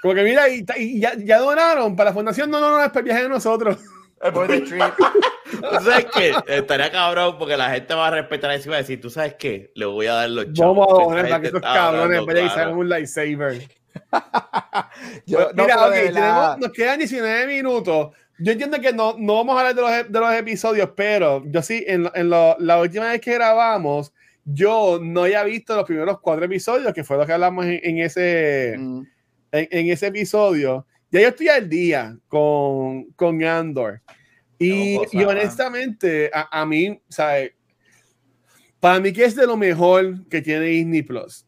Como que mira, y, y ya, ya, donaron para la fundación, no, no, no, es para el viaje de nosotros. For the trip. ¿Tú sabes qué? Estaría cabrón porque la gente va a respetar eso y va a decir, ¿tú sabes qué? Le voy a dar los chavos. Vamos a donar para que estos cabrones vayan y salgan un lightsaber. Yo, no, mira, okay, tenemos, nos quedan 19 minutos. Yo entiendo que no, no vamos a hablar de los, de los episodios, pero yo sí, en, en lo, la última vez que grabamos, yo no había visto los primeros cuatro episodios, que fue lo que hablamos en, en ese, mm. en, en, ese episodio. Ya yo estoy al día con, con Andor. Y, y honestamente, a, a mí, ¿sabes? Para mí que es de lo mejor que tiene Disney Plus.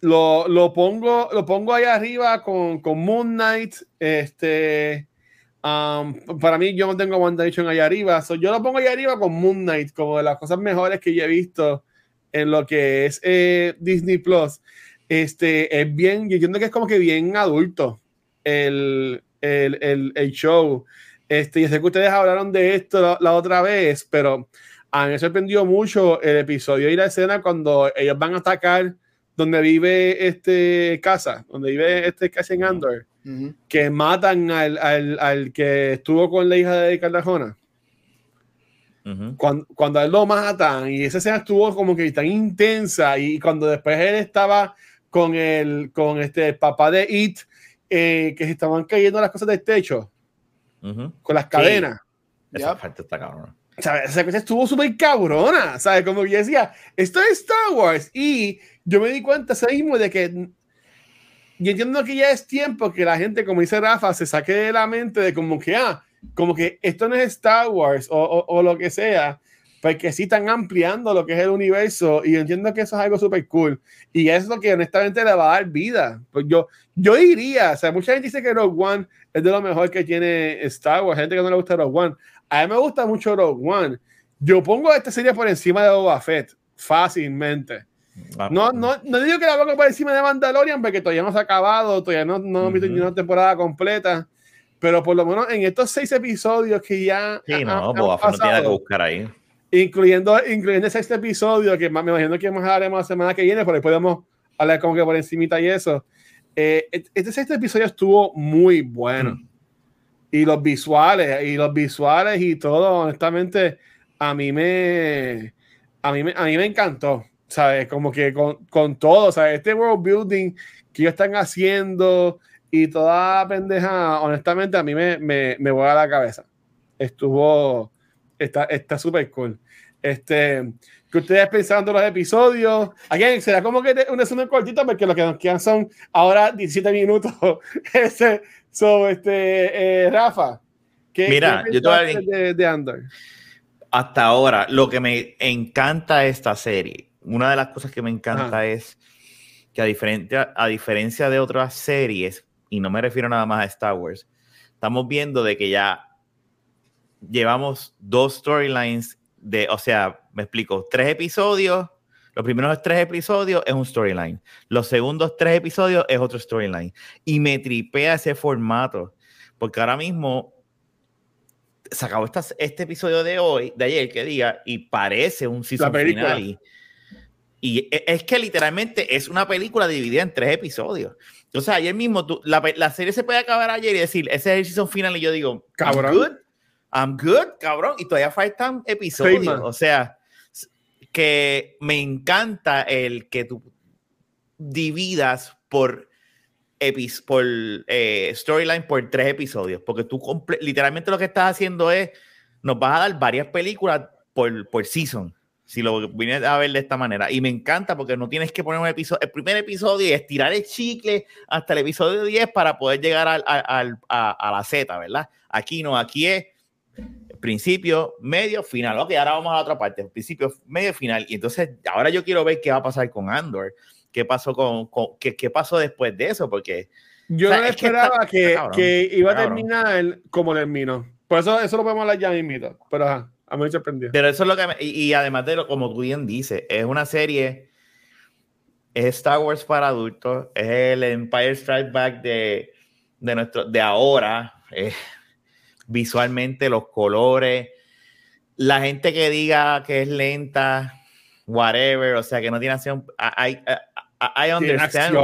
Lo, lo, pongo, lo pongo ahí arriba con, con Moon Knight. Este, um, para mí, yo no tengo WandaVision ahí arriba. So, yo lo pongo ahí arriba con Moon Knight, como de las cosas mejores que yo he visto en lo que es eh, Disney Plus. Este, es bien, yo entiendo que es como que bien adulto el, el, el, el show. Este, yo sé que ustedes hablaron de esto la, la, otra vez, pero a mí me sorprendió mucho el episodio y la escena cuando ellos van a atacar donde vive este casa, donde vive este casa en Andor, uh -huh. que matan al, al, al, que estuvo con la hija de Cartagena. Uh -huh. cuando, cuando a él lo matan y esa escena estuvo como que tan intensa y cuando después él estaba con el, con este el papá de It, eh, que se estaban cayendo las cosas del techo uh -huh. con las cadenas. Sí. Esa parte está cabrona. ¿Sabes? Esa cosa estuvo súper cabrona. ¿Sabes? Como yo decía, esto es Star Wars. Y yo me di cuenta ese mismo de que yo entiendo que ya es tiempo que la gente, como dice Rafa, se saque de la mente de como que, ah, como que esto no es Star Wars o, o, o lo que sea, porque sí están ampliando lo que es el universo y yo entiendo que eso es algo súper cool. Y eso es lo que honestamente le va a dar vida. Pues yo, yo diría, o sea, mucha gente dice que Rogue One es de lo mejor que tiene Star Wars, gente que no le gusta Rogue One. A mí me gusta mucho Rogue One. Yo pongo esta serie por encima de Boba Fett fácilmente. Ah, no, no, no digo que la pongo por encima de Mandalorian porque todavía no se ha acabado, todavía no, no uh -huh. ni una temporada completa, pero por lo menos en estos seis episodios que ya. Sí, no, Boba Fett no tiene que buscar ahí. Incluyendo, incluyendo ese este episodio que me imagino que más hablaremos la semana que viene, pero podemos hablar como que por encimita y eso. Eh, este sexto episodio estuvo muy bueno. Mm. Y los visuales, y los visuales y todo, honestamente, a mí me, a mí me, a mí me encantó. ¿Sabes? Como que con, con todo, ¿sabes? Este world building que ellos están haciendo y toda pendeja, honestamente, a mí me, me, me vuela la cabeza. Estuvo, está súper cool. Este, que ustedes pensando los episodios. Aquí será como que un resumen cortito porque lo que nos quedan son ahora 17 minutos. este, so, este, eh, Rafa, ¿qué, Mira, ¿qué yo todavía de, de Andor? Hasta ahora, lo que me encanta esta serie, una de las cosas que me encanta es que a diferencia, a diferencia de otras series, y no me refiero nada más a Star Wars, estamos viendo de que ya llevamos dos storylines de, o sea, me explico, tres episodios, los primeros tres episodios es un storyline, los segundos tres episodios es otro storyline. Y me tripea ese formato, porque ahora mismo se acabó esta, este episodio de hoy, de ayer, que diga, y parece un season final. Y, y, es que literalmente es una película dividida en tres episodios. Sea, ayer mismo tú, la, la, serie se puede acabar ayer y decir, ese es el season final, y yo digo, cabrón. I'm good, cabrón, y todavía faltan episodios. Sí, o sea, que me encanta el que tú dividas por por eh, storyline por tres episodios, porque tú literalmente lo que estás haciendo es, nos vas a dar varias películas por, por season, si lo vienes a ver de esta manera. Y me encanta porque no tienes que poner un episodio, el primer episodio y estirar el chicle hasta el episodio 10 para poder llegar al, al, a, a, la Z, ¿verdad? Aquí no, aquí es principio, medio, final. Ok, ahora vamos a la otra parte, principio, medio, final. Y entonces, ahora yo quiero ver qué va a pasar con Andor, qué pasó con, qué, qué, pasó después de eso, porque... Yo no esperaba que, que, iba a terminar como terminó. Por eso, eso lo podemos hablar ya mismo, pero a mí me sorprendió. Pero eso es lo que... y, además de lo, como tú bien dices, es una serie... Es Star Wars para adultos, es el Empire Strike Back de, de, nuestro, de ahora visualmente, los colores, la gente que diga que es lenta, whatever, o sea, que no tiene acción, I, I, understand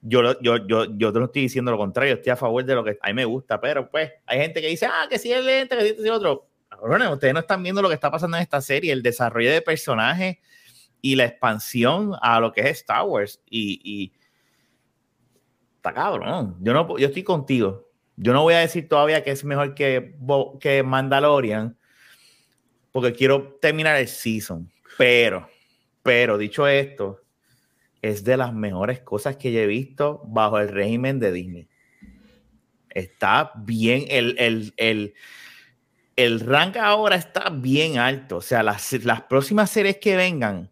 Yo, yo, yo, yo te lo estoy diciendo lo contrario, estoy a favor de lo que a mí me gusta, pero pues hay gente que dice, ah, que sí es lenta, que sí es otro. Bueno, ustedes no están viendo lo que está pasando en esta serie, el desarrollo de personajes y la expansión a lo que es Star Wars. Y, y está cabrón. Yo, no, yo estoy contigo. Yo no voy a decir todavía que es mejor que, que Mandalorian, porque quiero terminar el season. Pero, pero dicho esto, es de las mejores cosas que yo he visto bajo el régimen de Disney. Está bien, el, el, el, el rank ahora está bien alto. O sea, las, las próximas series que vengan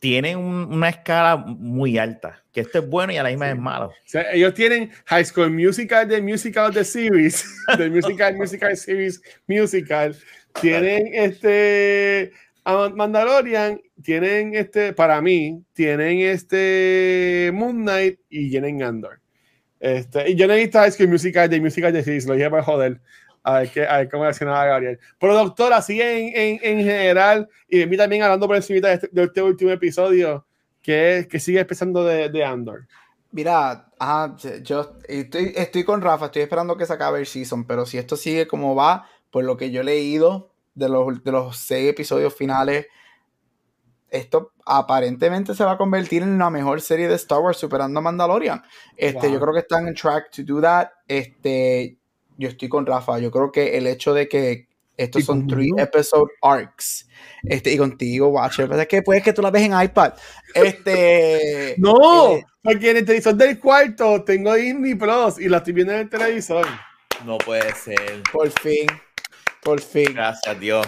tienen una escala muy alta, que esto es bueno y a la misma es malo. ellos tienen High School Musical de Musical de Series, de Musical Musical Series Musical, tienen este Mandalorian, tienen este, para mí, tienen este Moon Knight y tienen Andor. Este, y yo no he visto High School Musical de Musical de Series, lo dije para joder. A ver, qué, a ver cómo reaccionaba Gabriel. Pero doctor, así en, en, en general, y de mí también hablando por encima de este, de este último episodio, que, que sigue empezando de, de Andor. Mira, yo estoy, estoy con Rafa, estoy esperando que se acabe el season, pero si esto sigue como va, por lo que yo he leído de los, de los seis episodios finales, esto aparentemente se va a convertir en la mejor serie de Star Wars superando a Mandalorian. Este, Yo creo que están en track to do that. Este, yo estoy con Rafa. Yo creo que el hecho de que estos son three episode arcs. Este, y contigo, Watcher. Es que puedes que tú la ves en iPad. Este. no, eh, porque en el televisor del cuarto tengo Disney Plus y la estoy viendo en el televisor. No puede ser. Por fin. Por fin. Gracias, Dios.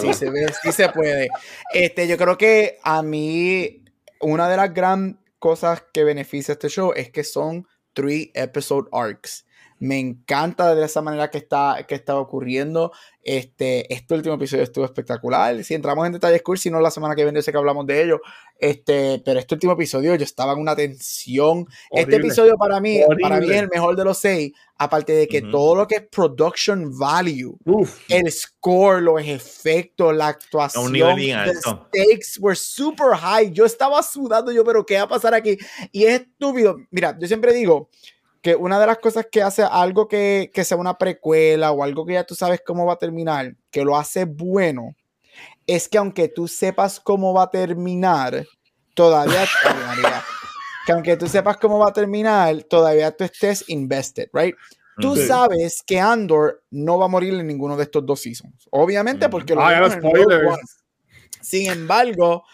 sí, se ve, sí se puede. Este, yo creo que a mí, una de las gran cosas que beneficia este show es que son three episode arcs. Me encanta de esa manera que está, que está ocurriendo. Este, este último episodio estuvo espectacular. Si entramos en detalles cool, si no la semana que viene sé que hablamos de ello. Este, pero este último episodio yo estaba en una tensión. Este episodio para mí, para mí es el mejor de los seis. Aparte de que todo lo que es production value, el score, los efectos, la actuación, los stakes were super high. Yo estaba sudando yo, pero ¿qué va a pasar aquí? Y es estúpido. Mira, yo siempre digo, que una de las cosas que hace algo que, sea una precuela o algo que ya tú sabes cómo va a terminar, que lo hace bueno, es que aunque tú sepas cómo va a terminar, todavía, que aunque tú sepas cómo va a terminar, todavía tú estés invested, right? Tú sabes que Andor no va a morir en ninguno de estos dos seasons. Obviamente, porque lo ah, Sin embargo,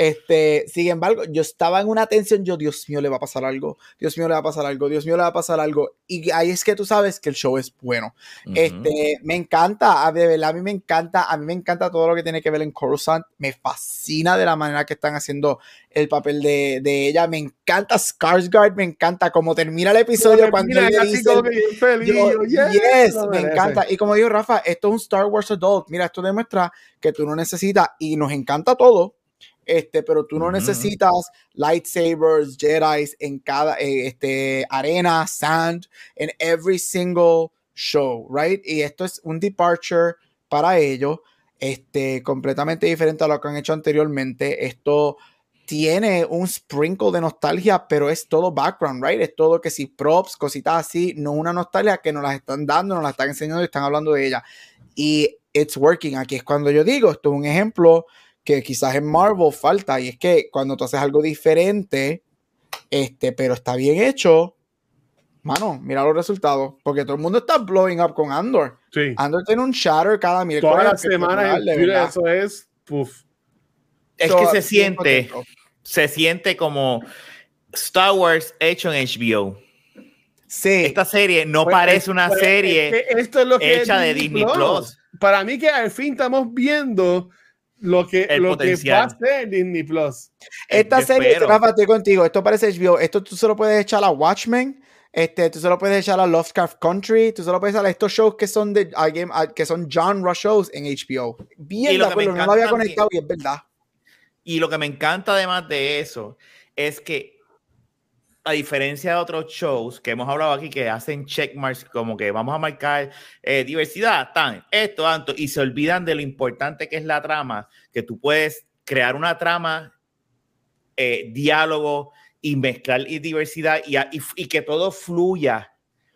este, sin embargo, yo estaba en una tensión, yo, Dios mío, le va a pasar algo, Dios mío, le va a pasar algo, Dios mío, le va a pasar algo. Y ahí es que tú sabes que el show es bueno. Este, me encanta, de verdad, a mí me encanta, a mí me encanta todo lo que tiene que ver en Coruscant, me fascina de la manera que están haciendo el papel de, de ella, me encanta Skarsgård, me encanta cómo termina el episodio cuando ella dice, yes, me encanta. Y como dijo Rafa, esto es un Star Wars Adult, mira, esto demuestra que tú no necesitas, y nos encanta todo, este, pero tú no necesitas lightsabers, Jedi en cada eh, este, arena, sand, en every single show, right? Y esto es un departure para ellos, este, completamente diferente a lo que han hecho anteriormente. Esto tiene un sprinkle de nostalgia, pero es todo background, right? Es todo que si props, cositas así, no una nostalgia que nos las están dando, nos las están enseñando y están hablando de ella. Y it's working. Aquí es cuando yo digo, esto es un ejemplo que quizás en Marvel falta, y es que cuando tú haces algo diferente, Este, pero está bien hecho. Mano, mira los resultados. Porque todo el mundo está blowing up con Andor. Sí. Andor tiene un shatter cada miércoles. Toda la semana eso es. Puff. Es que se siente. Se siente como Star Wars hecho en HBO. Sí. Esta serie no pues, parece una pues, serie esto es lo que hecha de Disney Plus. Para mí que al fin estamos viendo lo que, lo que va a ser Disney Plus. Esta serie, Rafa, estoy contigo. Esto parece HBO. Esto tú solo puedes echar a Watchmen. Este, tú solo puedes echar a Lovecraft Country. Tú solo puedes echar a estos shows que son de que son genre shows en HBO. Bien, de acuerdo, no lo había conectado y es verdad. Y lo que me encanta además de eso es que a diferencia de otros shows que hemos hablado aquí que hacen checkmarks como que vamos a marcar eh, diversidad, tan, esto, tanto, y se olvidan de lo importante que es la trama, que tú puedes crear una trama, eh, diálogo y mezclar y diversidad y, y, que todo fluya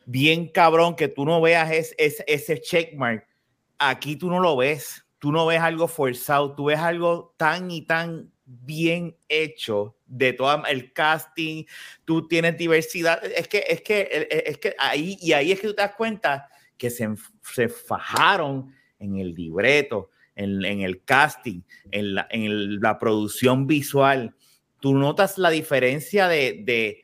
bien cabrón, que tú no veas ese, ese checkmark. Aquí tú no lo ves, tú no ves algo forzado, tú ves algo tan y tan bien hecho de todo el casting, tú tienes diversidad, es que, es que, e, e, es que ahí, y ahí es que tú te das cuenta que se, se fajaron en el libreto, en, en el casting, en la, en la, producción visual. Tú notas la diferencia de, de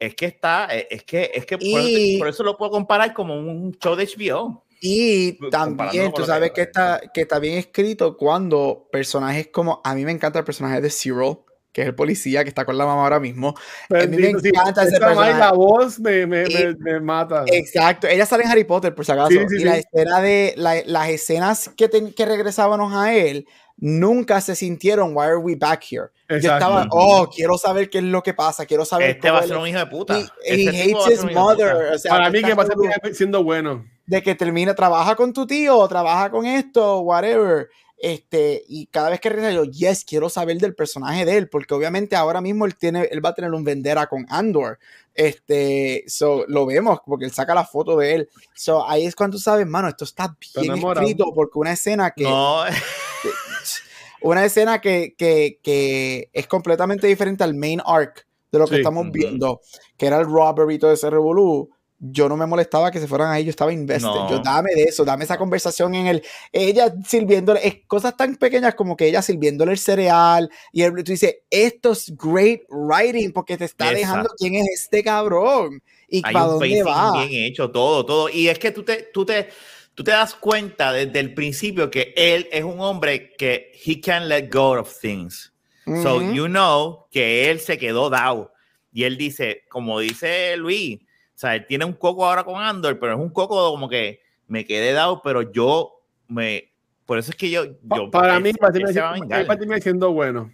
es que está, e, es que, es que por, eso, por, eso, lo puedo comparar como un show de HBO. Y también tú sabes que, está, que está bien escrito cuando personajes como, a mí me encanta el personaje de Cyril, que es el policía que está con la mamá ahora mismo. a mí me encanta ese personaje. La voz me, me, me, mata. Exacto, ella sale en Harry Potter, por si acaso. y la escena de las escenas que, que regresábamos a él nunca se sintieron why are we back here yo estaba oh quiero saber qué es lo que pasa quiero saber este va a ser un hijo de puta y he este hates his mother para mí que va a ser siendo bueno de que termina, trabaja con tu tío, trabaja con esto, whatever. Este, y cada vez que regresa yo, yes, quiero saber del personaje de él, porque obviamente ahora mismo él tiene, él va a tener un vendera con Andor. Este, so, lo vemos, porque él saca la foto de él. So, ahí es cuando tú sabes, mano, esto está bien escrito, porque una escena que. una escena que, que, que, es completamente diferente al main arc de lo que estamos viendo, que era el robbery de ese revolú yo no me molestaba que se fueran ahí, yo estaba invested. Yo dame de eso, dame esa conversación en el. Ella sirviéndole, es cosas tan pequeñas como que ella sirviéndole el cereal y él, tú dices, esto es great writing porque te está dejando quién es este cabrón y para dónde va. Bien hecho, todo, todo. Y es que tú te, tú te, tú te das cuenta desde el principio que él es un hombre que he can let go of things. So you know que él se quedó down. Y él dice, como dice Luis, o sea, él tiene un coco ahora con Andor, pero es un coco como que me quedé dado, pero yo me. Por eso es que yo. para mí, para terminar siendo bueno.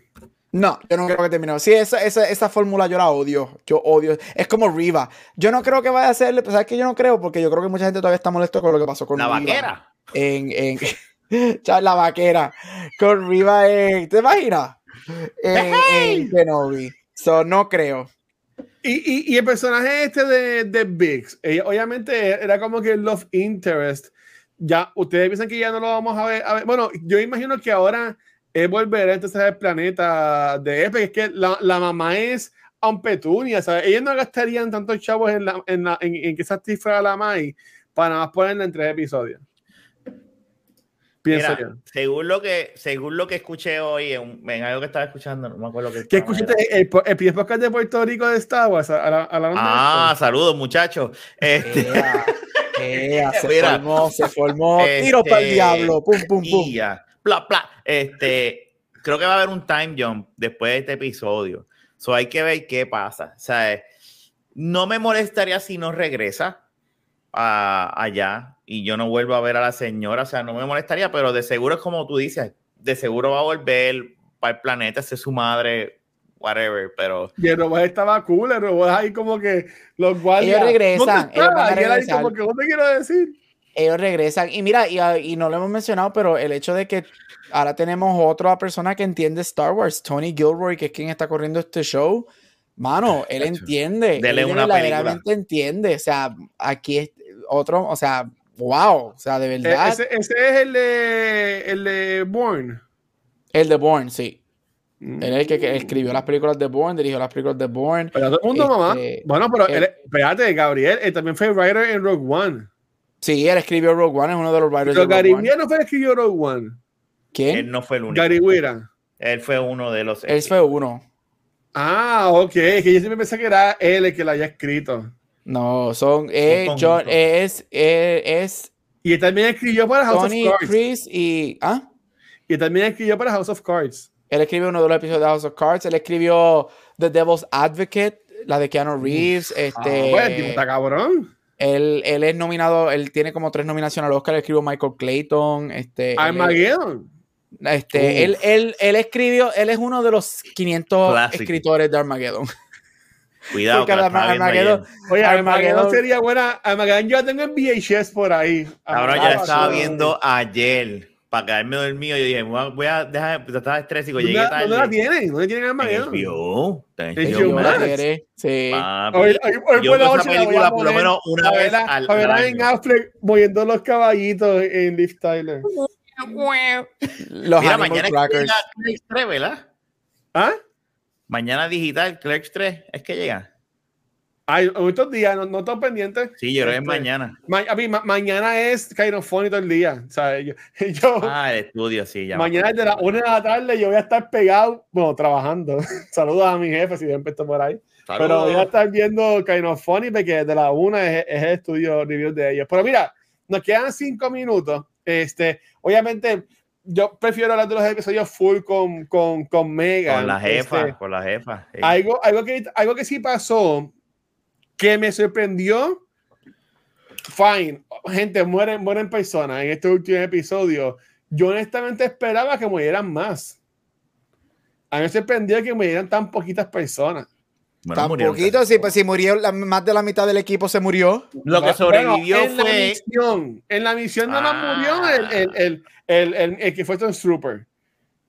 No, yo no creo que termine. Sí, esa, esa, esa, fórmula yo la odio. Yo odio. Es como Riva. Yo no creo que vaya a ser. ¿Sabes que yo no creo? Porque yo creo que mucha gente todavía está molesto con lo que pasó con la vaquera. En, en, la vaquera. Con Riva en. ¿Te imaginas? En, en Kenobi. So, no creo. Y, y, el personaje este de, de Biggs, obviamente era como que love interest. Ya, ustedes piensan que ya no lo vamos a ver. Bueno, yo imagino que ahora él volverá entonces al planeta de Epic. Es que la, la mamá es un petunia, ¿sabes? Ellos no gastarían tantos chavos en, la, en, la, en, en que a la Mai para más ponerla en tres episodios. Según lo que según lo que escuché hoy en, algo que estaba escuchando, no me acuerdo que. ¿Qué escuchaste? El, el, podcast de Puerto Rico de Star Wars. ah, saludos, muchachos. Este... se formó, se formó. Tiro para el este, diablo. Pum, pum, pum. Bla, bla. Este, creo que va a haber un time jump después de este episodio. So hay que ver qué pasa. O sea, no me molestaría si no regresa a, allá y yo no vuelvo a ver a la señora, o sea, no me molestaría, pero de seguro es como tú dices, de seguro va a volver para el planeta, ser su madre, whatever, pero... Y el robot estaba cool, el robot ahí como que los guardias... Ellos regresan, ellos van a regresar. Como que, ¿Qué te quiero decir? Ellos regresan, y mira, y, y, no lo hemos mencionado, pero el hecho de que ahora tenemos otra persona que entiende Star Wars, Tony Gilroy, que es quien está corriendo este show, mano, él entiende, él verdaderamente entiende, o sea, aquí es otro, o sea, wow, o sea, de e, verdad. Ese, ese es el de, el de Born. El de Born, sí. Mm. Él es el que, escribió las películas de Bourne, dirigió las películas de Bourne. Pero todo el mundo, mamá. Este, bueno, pero él, espérate, Gabriel, él también fue writer en Rogue One. Sí, él escribió Rogue One, es uno de los writers pero de Gary Rogue One. no fue el que escribió Rogue One. ¿Quién? Él no fue el único. Gary Wira. Él fue uno de los. Él fue uno. Ah, ok. Es que yo siempre pensé que era él el que lo haya escrito. No, son. Eh, John, es, eh, es. Y él también escribió para House of Cards. Chris y. ¿Ah? Y también escribió para House of Cards. Él escribió uno de los episodios de House of Cards. Él escribió The Devil's Advocate, la de Keanu Reeves. Ah, este, pues, está cabrón. Él, él, es nominado, él tiene como tres nominaciones al Oscar. Él escribió Michael Clayton. Este, Armageddon. Este, él, él, él, escribió, él es uno de los 500 escritores de Armageddon. Cuidado. Porque Armageddon, oye, Armageddon, sería buena. Armageddon yo tengo en VHS por ahí. Ahora ya estaba viendo ayer para caerme dormido, yo dije, voy a dejar, pues, estaba estrésico, llegué tarde. ¿Dónde la tienen? ¿Dónde tienen Armageddon? HBO. HBO Sí. Hoy, hoy, yo esa película por lo menos una vez al, a ver en Affleck moviendo los caballitos en Liv Tyler. los Mira, mañana Crackers. es que ¿verdad? ¿Ah? Mañana digital, Clerks 3, es que llega. Hay estos días, no, no estoy pendiente. Sí, yo creo que es este, mañana. a mí, mañana es funny todo el día. Yo, ah, el estudio, sí. Ya mañana de la una de la tarde yo voy a estar pegado, bueno, trabajando. Saludos a mi jefe si siempre estoy por ahí. Pero voy a estar viendo funny porque de la una es, es el estudio review de ellos. Pero mira, nos quedan cinco minutos. Este, obviamente, yo prefiero hablar de los episodios full con, con, con Mega. Con la jefa, este, con la jefa. Algo, algo, que, algo que sí pasó que me sorprendió. Fine, gente, mueren, mueren personas en este último episodio. Yo honestamente esperaba que murieran más. A mí me sorprendió que murieran tan poquitas personas. tan poquitos, sí, pues si murió, más de la mitad del equipo se murió. Lo que sobrevivió en fue. La misión, en la misión no murió el, el, el, el, el que fue Tom Trooper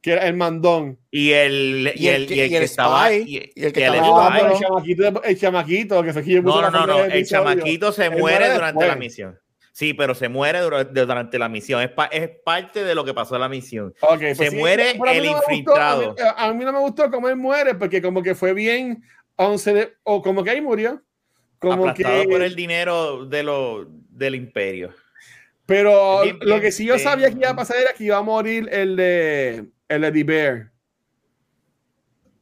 que era el mandón. Y el, y, el, y el, que estaba ahí. Y el que estaba el, chamaquito, el chamaquito, que fue que No, no, no, no. el chamaquito se muere durante la misión. Sí, pero se muere durante la misión. Es, es parte de lo que pasó en la misión. Okay, se pues muere el infiltrado. a, mí, no me gustó cómo él muere, porque como que fue bien, o como que ahí murió. Como Aplastado que, por el dinero de lo, del imperio. Pero lo que sí yo sabía que iba a pasar era que iba a morir el de el Eddie Bear.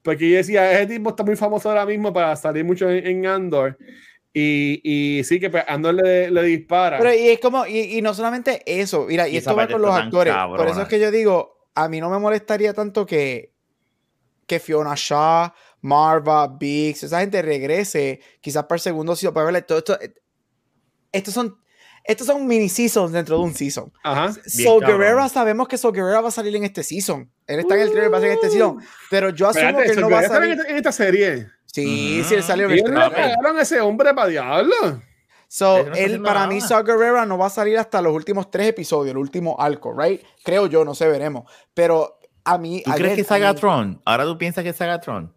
Porque yo decía, ese tipo está muy famoso ahora mismo para salir mucho en, Andor. Y, y, sí que pues, Andor le, le, dispara. Pero y es como, y, y no solamente eso, mira, y, esto va con los actores. Por eso es que yo digo, a mí no me molestaría tanto que, que Fiona Shaw, Marva, Biggs, esa gente regrese, quizás para el segundo sitio, para verle todo esto. Estos son estos son mini seasons dentro de un season. Ajá. So Guerrero, sabemos que So Guerrero va a salir en este season. Él está en el trailer, va a salir en este season. Pero yo asumo que él no va a salir. en esta serie. Sí, sí, él salió en el trailer. a ese hombre para diablo? So, él, para mí, Saw Guerrero no va a salir hasta los últimos tres episodios, el último arco, right? Creo yo, no sé, veremos. Pero a mí. ¿Tú crees que salga Tron? Ahora tú piensas que salga Tron.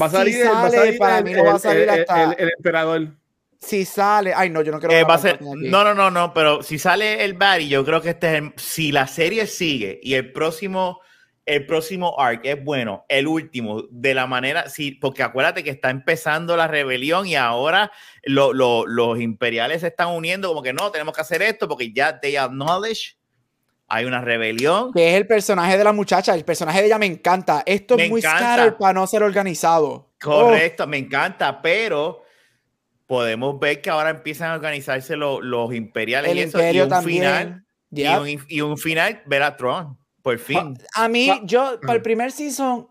Va a salir, va a salir para mí no va a salir hasta. el emperador si sale, ay no, yo no quiero. Eh, va a ser, no, no, no, no, pero si sale el Barry, yo creo que este es si la serie sigue y el próximo, el próximo arc es bueno, el último, de la manera, sí, porque acuérdate que está empezando la rebelión y ahora los imperiales se están uniendo como que no, tenemos que hacer esto porque ya they acknowledge hay una rebelión. Que es el personaje de la muchacha, el personaje de ella me encanta. Esto es muy caro para no ser organizado. Correcto, me encanta, pero podemos ver que ahora empiezan a organizarse los imperiales y eso, y un final y, un, final ver a Tron por fin. a mí yo para el primer season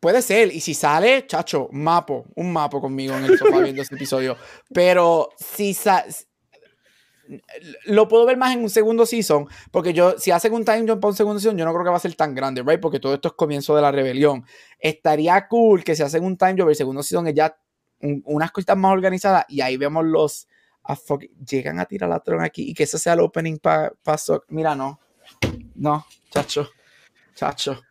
puede ser y si sale chacho mapo un mapo conmigo en el sofá viendo este episodio. Pero si lo puedo ver más en un segundo season, porque yo, si hacen un time jump para un segundo season, yo no creo que va a ser tan grande, right? Porque todo esto es comienzo de la rebelión. Estaría cool que si hacen un time jump, el segundo season es ya unas cositas más organizadas y ahí vemos los llegan a tirar la tron aquí y que ese sea el opening para pa mira no. No chacho. Chacho.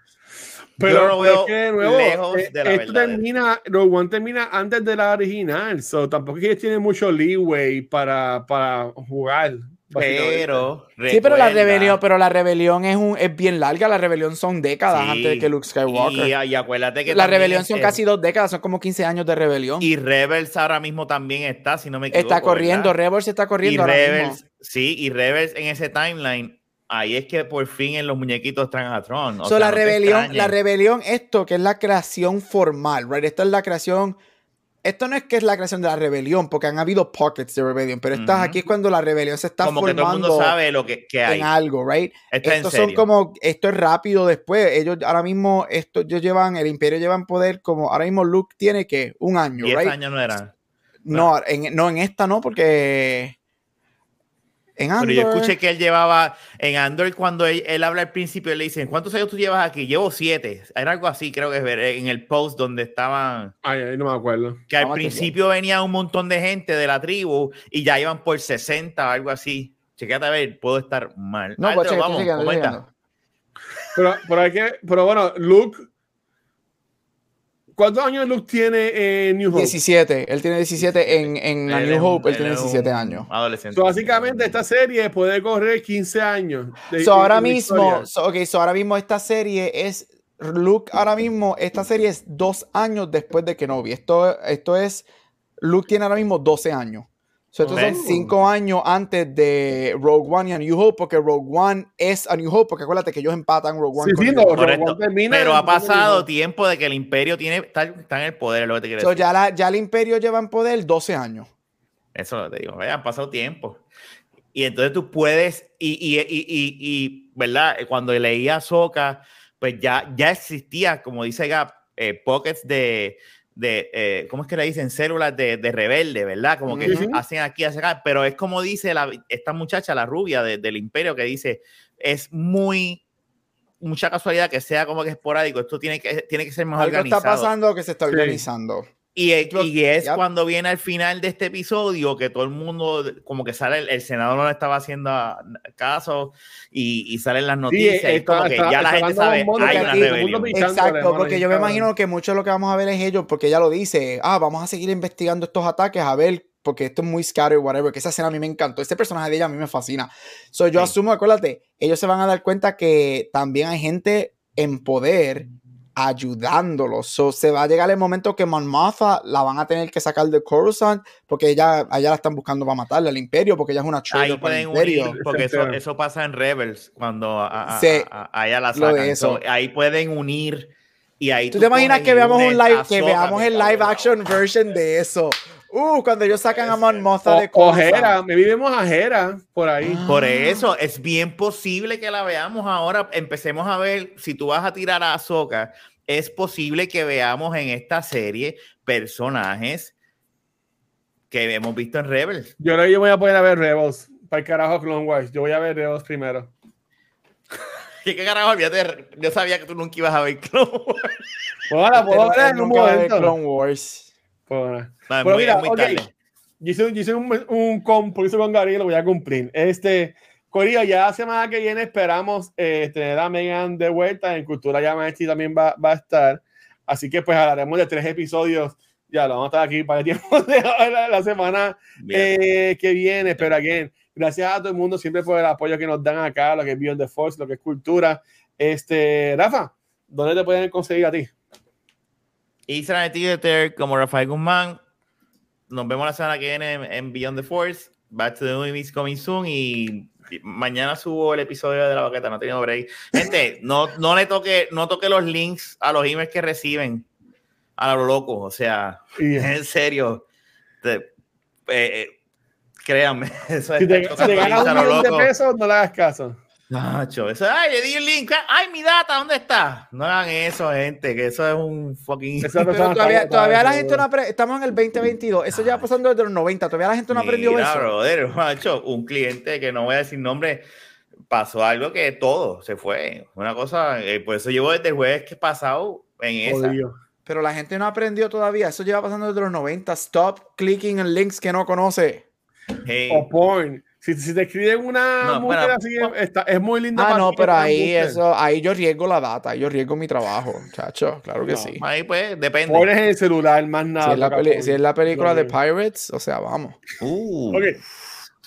Pero no veo que nuevo, lejos eh, de la esto termina Rogue One termina antes de la original so tampoco es que tiene mucho leeway para, para jugar Pero sí, pero la rebelión, pero la rebelión es un es bien larga. La rebelión son décadas antes de que Luke Skywalker. Y, acuérdate que la rebelión son casi dos décadas, son como 15 años de rebelión. Y Rebels ahora mismo también está, si no me equivoco. Está corriendo, Rebels está corriendo. Y Rebels, sí, y Rebels en ese timeline. Ahí es que por fin en los muñequitos traen a Tron. O la rebelión, la rebelión, esto que es la creación formal, right? Esta es la creación esto no es que es la creación de la rebelión, porque han habido pockets de rebelión, pero estas aquí es cuando la rebelión se está como formando. Que todo el mundo sabe lo que, hay. En algo, right? Estos son como, esto es rápido después. Ellos ahora mismo, esto, ellos llevan, el imperio llevan poder como, ahora mismo Luke tiene que un año, Diez años no era. No, en, no, en esta no, porque pero yo escuché que él llevaba en Andor cuando él, habla al principio, le dicen, ¿cuántos años tú llevas aquí? Llevo siete. Era algo así, creo que es ver, en el post donde estaban. Ay, ahí no me acuerdo. Que al principio venía un montón de gente de la tribu y ya iban por 60 o algo así. Chequete a ver, puedo estar mal. No, pues, vamos, Pero, pero, hay que, pero bueno, Luke ¿Cuántos años Luke tiene en New Hope? 17. Él tiene 17 en, en la New Hope. Él, tiene 17 años. Adolescente. básicamente, esta serie puede correr 15 años. so, ahora mismo, okay, so ahora mismo esta serie es. Luke, ahora mismo, esta serie es dos años después de Kenobi. Esto, esto es. Luke tiene ahora mismo 12 años estos son cinco años antes de Rogue One y A New Hope, porque Rogue One es A New Hope, porque acuérdate que ellos empatan Rogue One. Sí, sí, pero ha pasado tiempo de que el Imperio tiene, está, en el poder, lo que te quiero decir. Ya, ya el Imperio lleva en poder 12 años. Eso lo te digo, ha pasado tiempo. Y entonces tú puedes, y, y, y, y ¿verdad? Cuando leía Soca, pues ya, ya existía, como dice Gap, eh, pockets de de, eh, ¿cómo es que le dicen? Células de, de rebelde, ¿verdad? Como que hacen aquí, hacen acá, pero es como dice la, esta muchacha, la rubia del imperio, que dice, es muy, mucha casualidad que sea como que esporádico, esto tiene que, tiene que ser más Algo organizado. está pasando que se está organizando. Y, y es cuando viene al final de este episodio que todo el mundo, como que sale, el, senador no le estaba haciendo caso y, y salen las noticias. y como que ya la gente sabe, hay una rebelión. Exacto, porque yo me imagino que mucho de lo que vamos a ver es ellos, porque ella lo dice, ah, vamos a seguir investigando estos ataques, a ver porque esto es muy scary, whatever, que esa escena a mí me encantó. Este personaje de ella a mí me fascina. So, yo asumo, acuérdate, ellos se van a dar cuenta que también hay gente en poder ayudándolos. So, se va a llegar el momento que Mon la van a tener que sacar de Coruscant porque ella, allá la están buscando para matarle al Imperio porque ella es una traitor para el Imperio. porque eso, eso, pasa en Rebels cuando a, ella la sacan. ahí pueden unir y ahí tú, te imaginas que veamos un live que veamos el live action version de eso. Uh, cuando ellos sacan a Mon Mothma de Coruscant. me vivimos a Jera por ahí. Por eso es bien posible que la veamos ahora. Empecemos a ver si tú vas a tirar a Ahsoka. Es posible que veamos en esta serie personajes que hemos visto en Rebels. Yo, yo voy a poner a ver Rebels. Para el carajo Clone Wars. Yo voy a ver Rebels primero. ¿Qué, qué carajo? Olvídate. Yo sabía que tú nunca ibas a ver Clone Wars. Bueno, puedo ver en un momento. Clone Wars. Pues, pero mira, okay. yo hice, yo hice un, un compromiso con Gary y lo voy a cumplir. Este, Corillo, ya la semana que viene esperamos eh, tener a Megan de vuelta en Cultura Ya Maestri también va, va, a estar. Así que pues hablaremos de tres episodios. Ya lo vamos a estar aquí para el tiempo de la, semana eh, que viene. Pero again, gracias a todo el mundo siempre por el apoyo que nos dan acá, lo que es Beyond the Force, lo que es cultura. Este, Rafa, ¿dónde te pueden conseguir a ti? Y Twitter como Rafael Guzmán. Nos vemos la semana que viene en, Beyond the Force. Back to the Movies coming soon y mañana subo el episodio de la baqueta, no he tenido break. Gente, no, no le toque, no toque los links a los emails que reciben a lo loco, o sea, en serio. Eh, eh, créanme, eso si te, si ganas un millón de pesos, no le hagas caso. Nacho, eso, ay, le di el link, ay, mi data, ¿dónde está? No hagan eso, gente, que eso es un fucking. todavía, todavía la gente no aprende, estamos en el 2022, eso ya pasando desde los 90, todavía la gente no aprendió Mira, eso. brother, macho, un cliente que no voy a decir nombre, pasó algo que todo se fue. Una cosa, eh, por eso llevo desde el jueves que he pasado en esa. Pero la gente no aprendió todavía, eso lleva pasando desde los 90. Stop clicking en links que no conoce. O porn. Si, si, te escriben una mujer así, está, es muy linda. Ah, no, pero ahí eso, ahí yo riesgo la data, yo riesgo mi trabajo, chacho, claro que sí. Ahí pues, depende. Pones el celular, más nada. Si es la, si es la película de Pirates, o sea, vamos. Uh. Ok.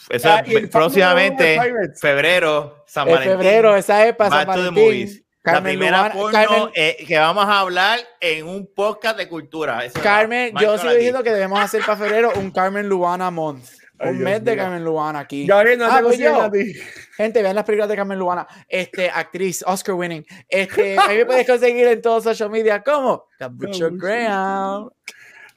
Eso ah, próximamente, febrero, San Valentín. febrero, esa es para San Valentín. la primera porno eh, que vamos a hablar en un podcast de cultura. Carmen, yo sigo diciendo que debemos hacer para febrero un Carmen Lubana Month. Un mes de Carmen Lubana aquí. Gabriel, no ah, pues a ti. Gente, vean las películas de Carmen Lubana. Este, actriz, Oscar winning. Este, ahí me puedes conseguir en todos los social media como Cabucho Graham.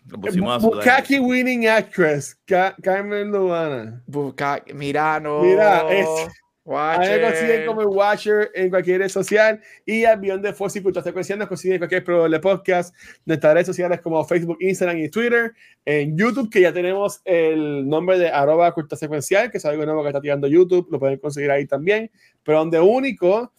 Bukaki winning actress, Carmen Lubana. Bukaki, mira, no. Mira, es. Watcher. me consiguen como Watcher en cualquier red social y a Beyond the Force y Cultura Secuencial nos consiguen en cualquier programa de podcast, nuestras redes sociales como Facebook, Instagram y Twitter, en YouTube que ya tenemos el nombre de arroba Cultura Secuencial, que es algo nuevo que está tirando YouTube, lo pueden conseguir ahí también, pero donde único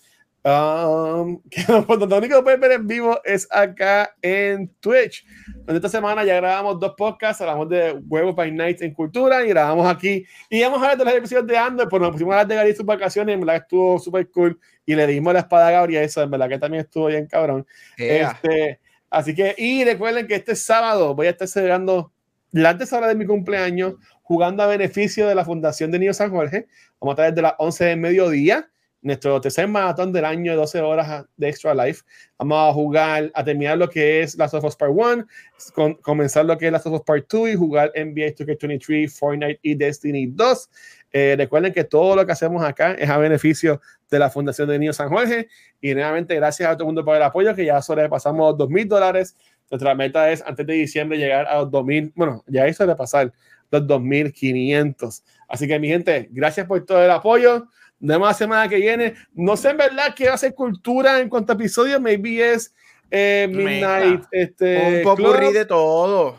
Um, lo único que ver en vivo es acá en Twitch. Donde esta semana ya grabamos dos podcasts, hablamos de Huevos by Night en Cultura y grabamos aquí. Y vamos a ver de los episodios de Andor, pues nos pusimos a hablar de Gary sus vacaciones, en verdad estuvo súper cool. Y le dimos la espada a Gabriel, eso en verdad que también estuvo bien cabrón. Este, así que, y recuerden que este sábado voy a estar celebrando la antesala de mi cumpleaños, jugando a beneficio de la Fundación de Niños San Jorge. Vamos a estar desde las 11 del mediodía nuestro tercer maratón del año de 12 horas de Extra Life. Vamos a jugar, a terminar lo que es Last of Us Part 1, con, comenzar lo que es Last of Us Part 2 y jugar NBA 2K23, Fortnite y Destiny 2. Eh, recuerden que todo lo que hacemos acá es a beneficio de la Fundación de Niños San Jorge. Y nuevamente, gracias a todo el mundo por el apoyo, que ya sobrepasamos dos mil dólares. Nuestra meta es antes de diciembre llegar a los 2000, bueno, ya eso de pasar los 2500. Así que, mi gente, gracias por todo el apoyo de la semana que viene. No sé en verdad qué va a ser cultura en cuanto a episodios, maybe es eh, Midnight. Este, un poco de todo.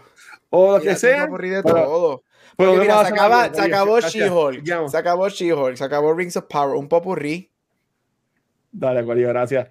O lo que sea. Un poco de todo. Pero mira, se, acaba, se, acabó She-Hulk, se acabó She-Hulk, se acabó Rings of Power, un popurrí. Dale, Corillo, gracias.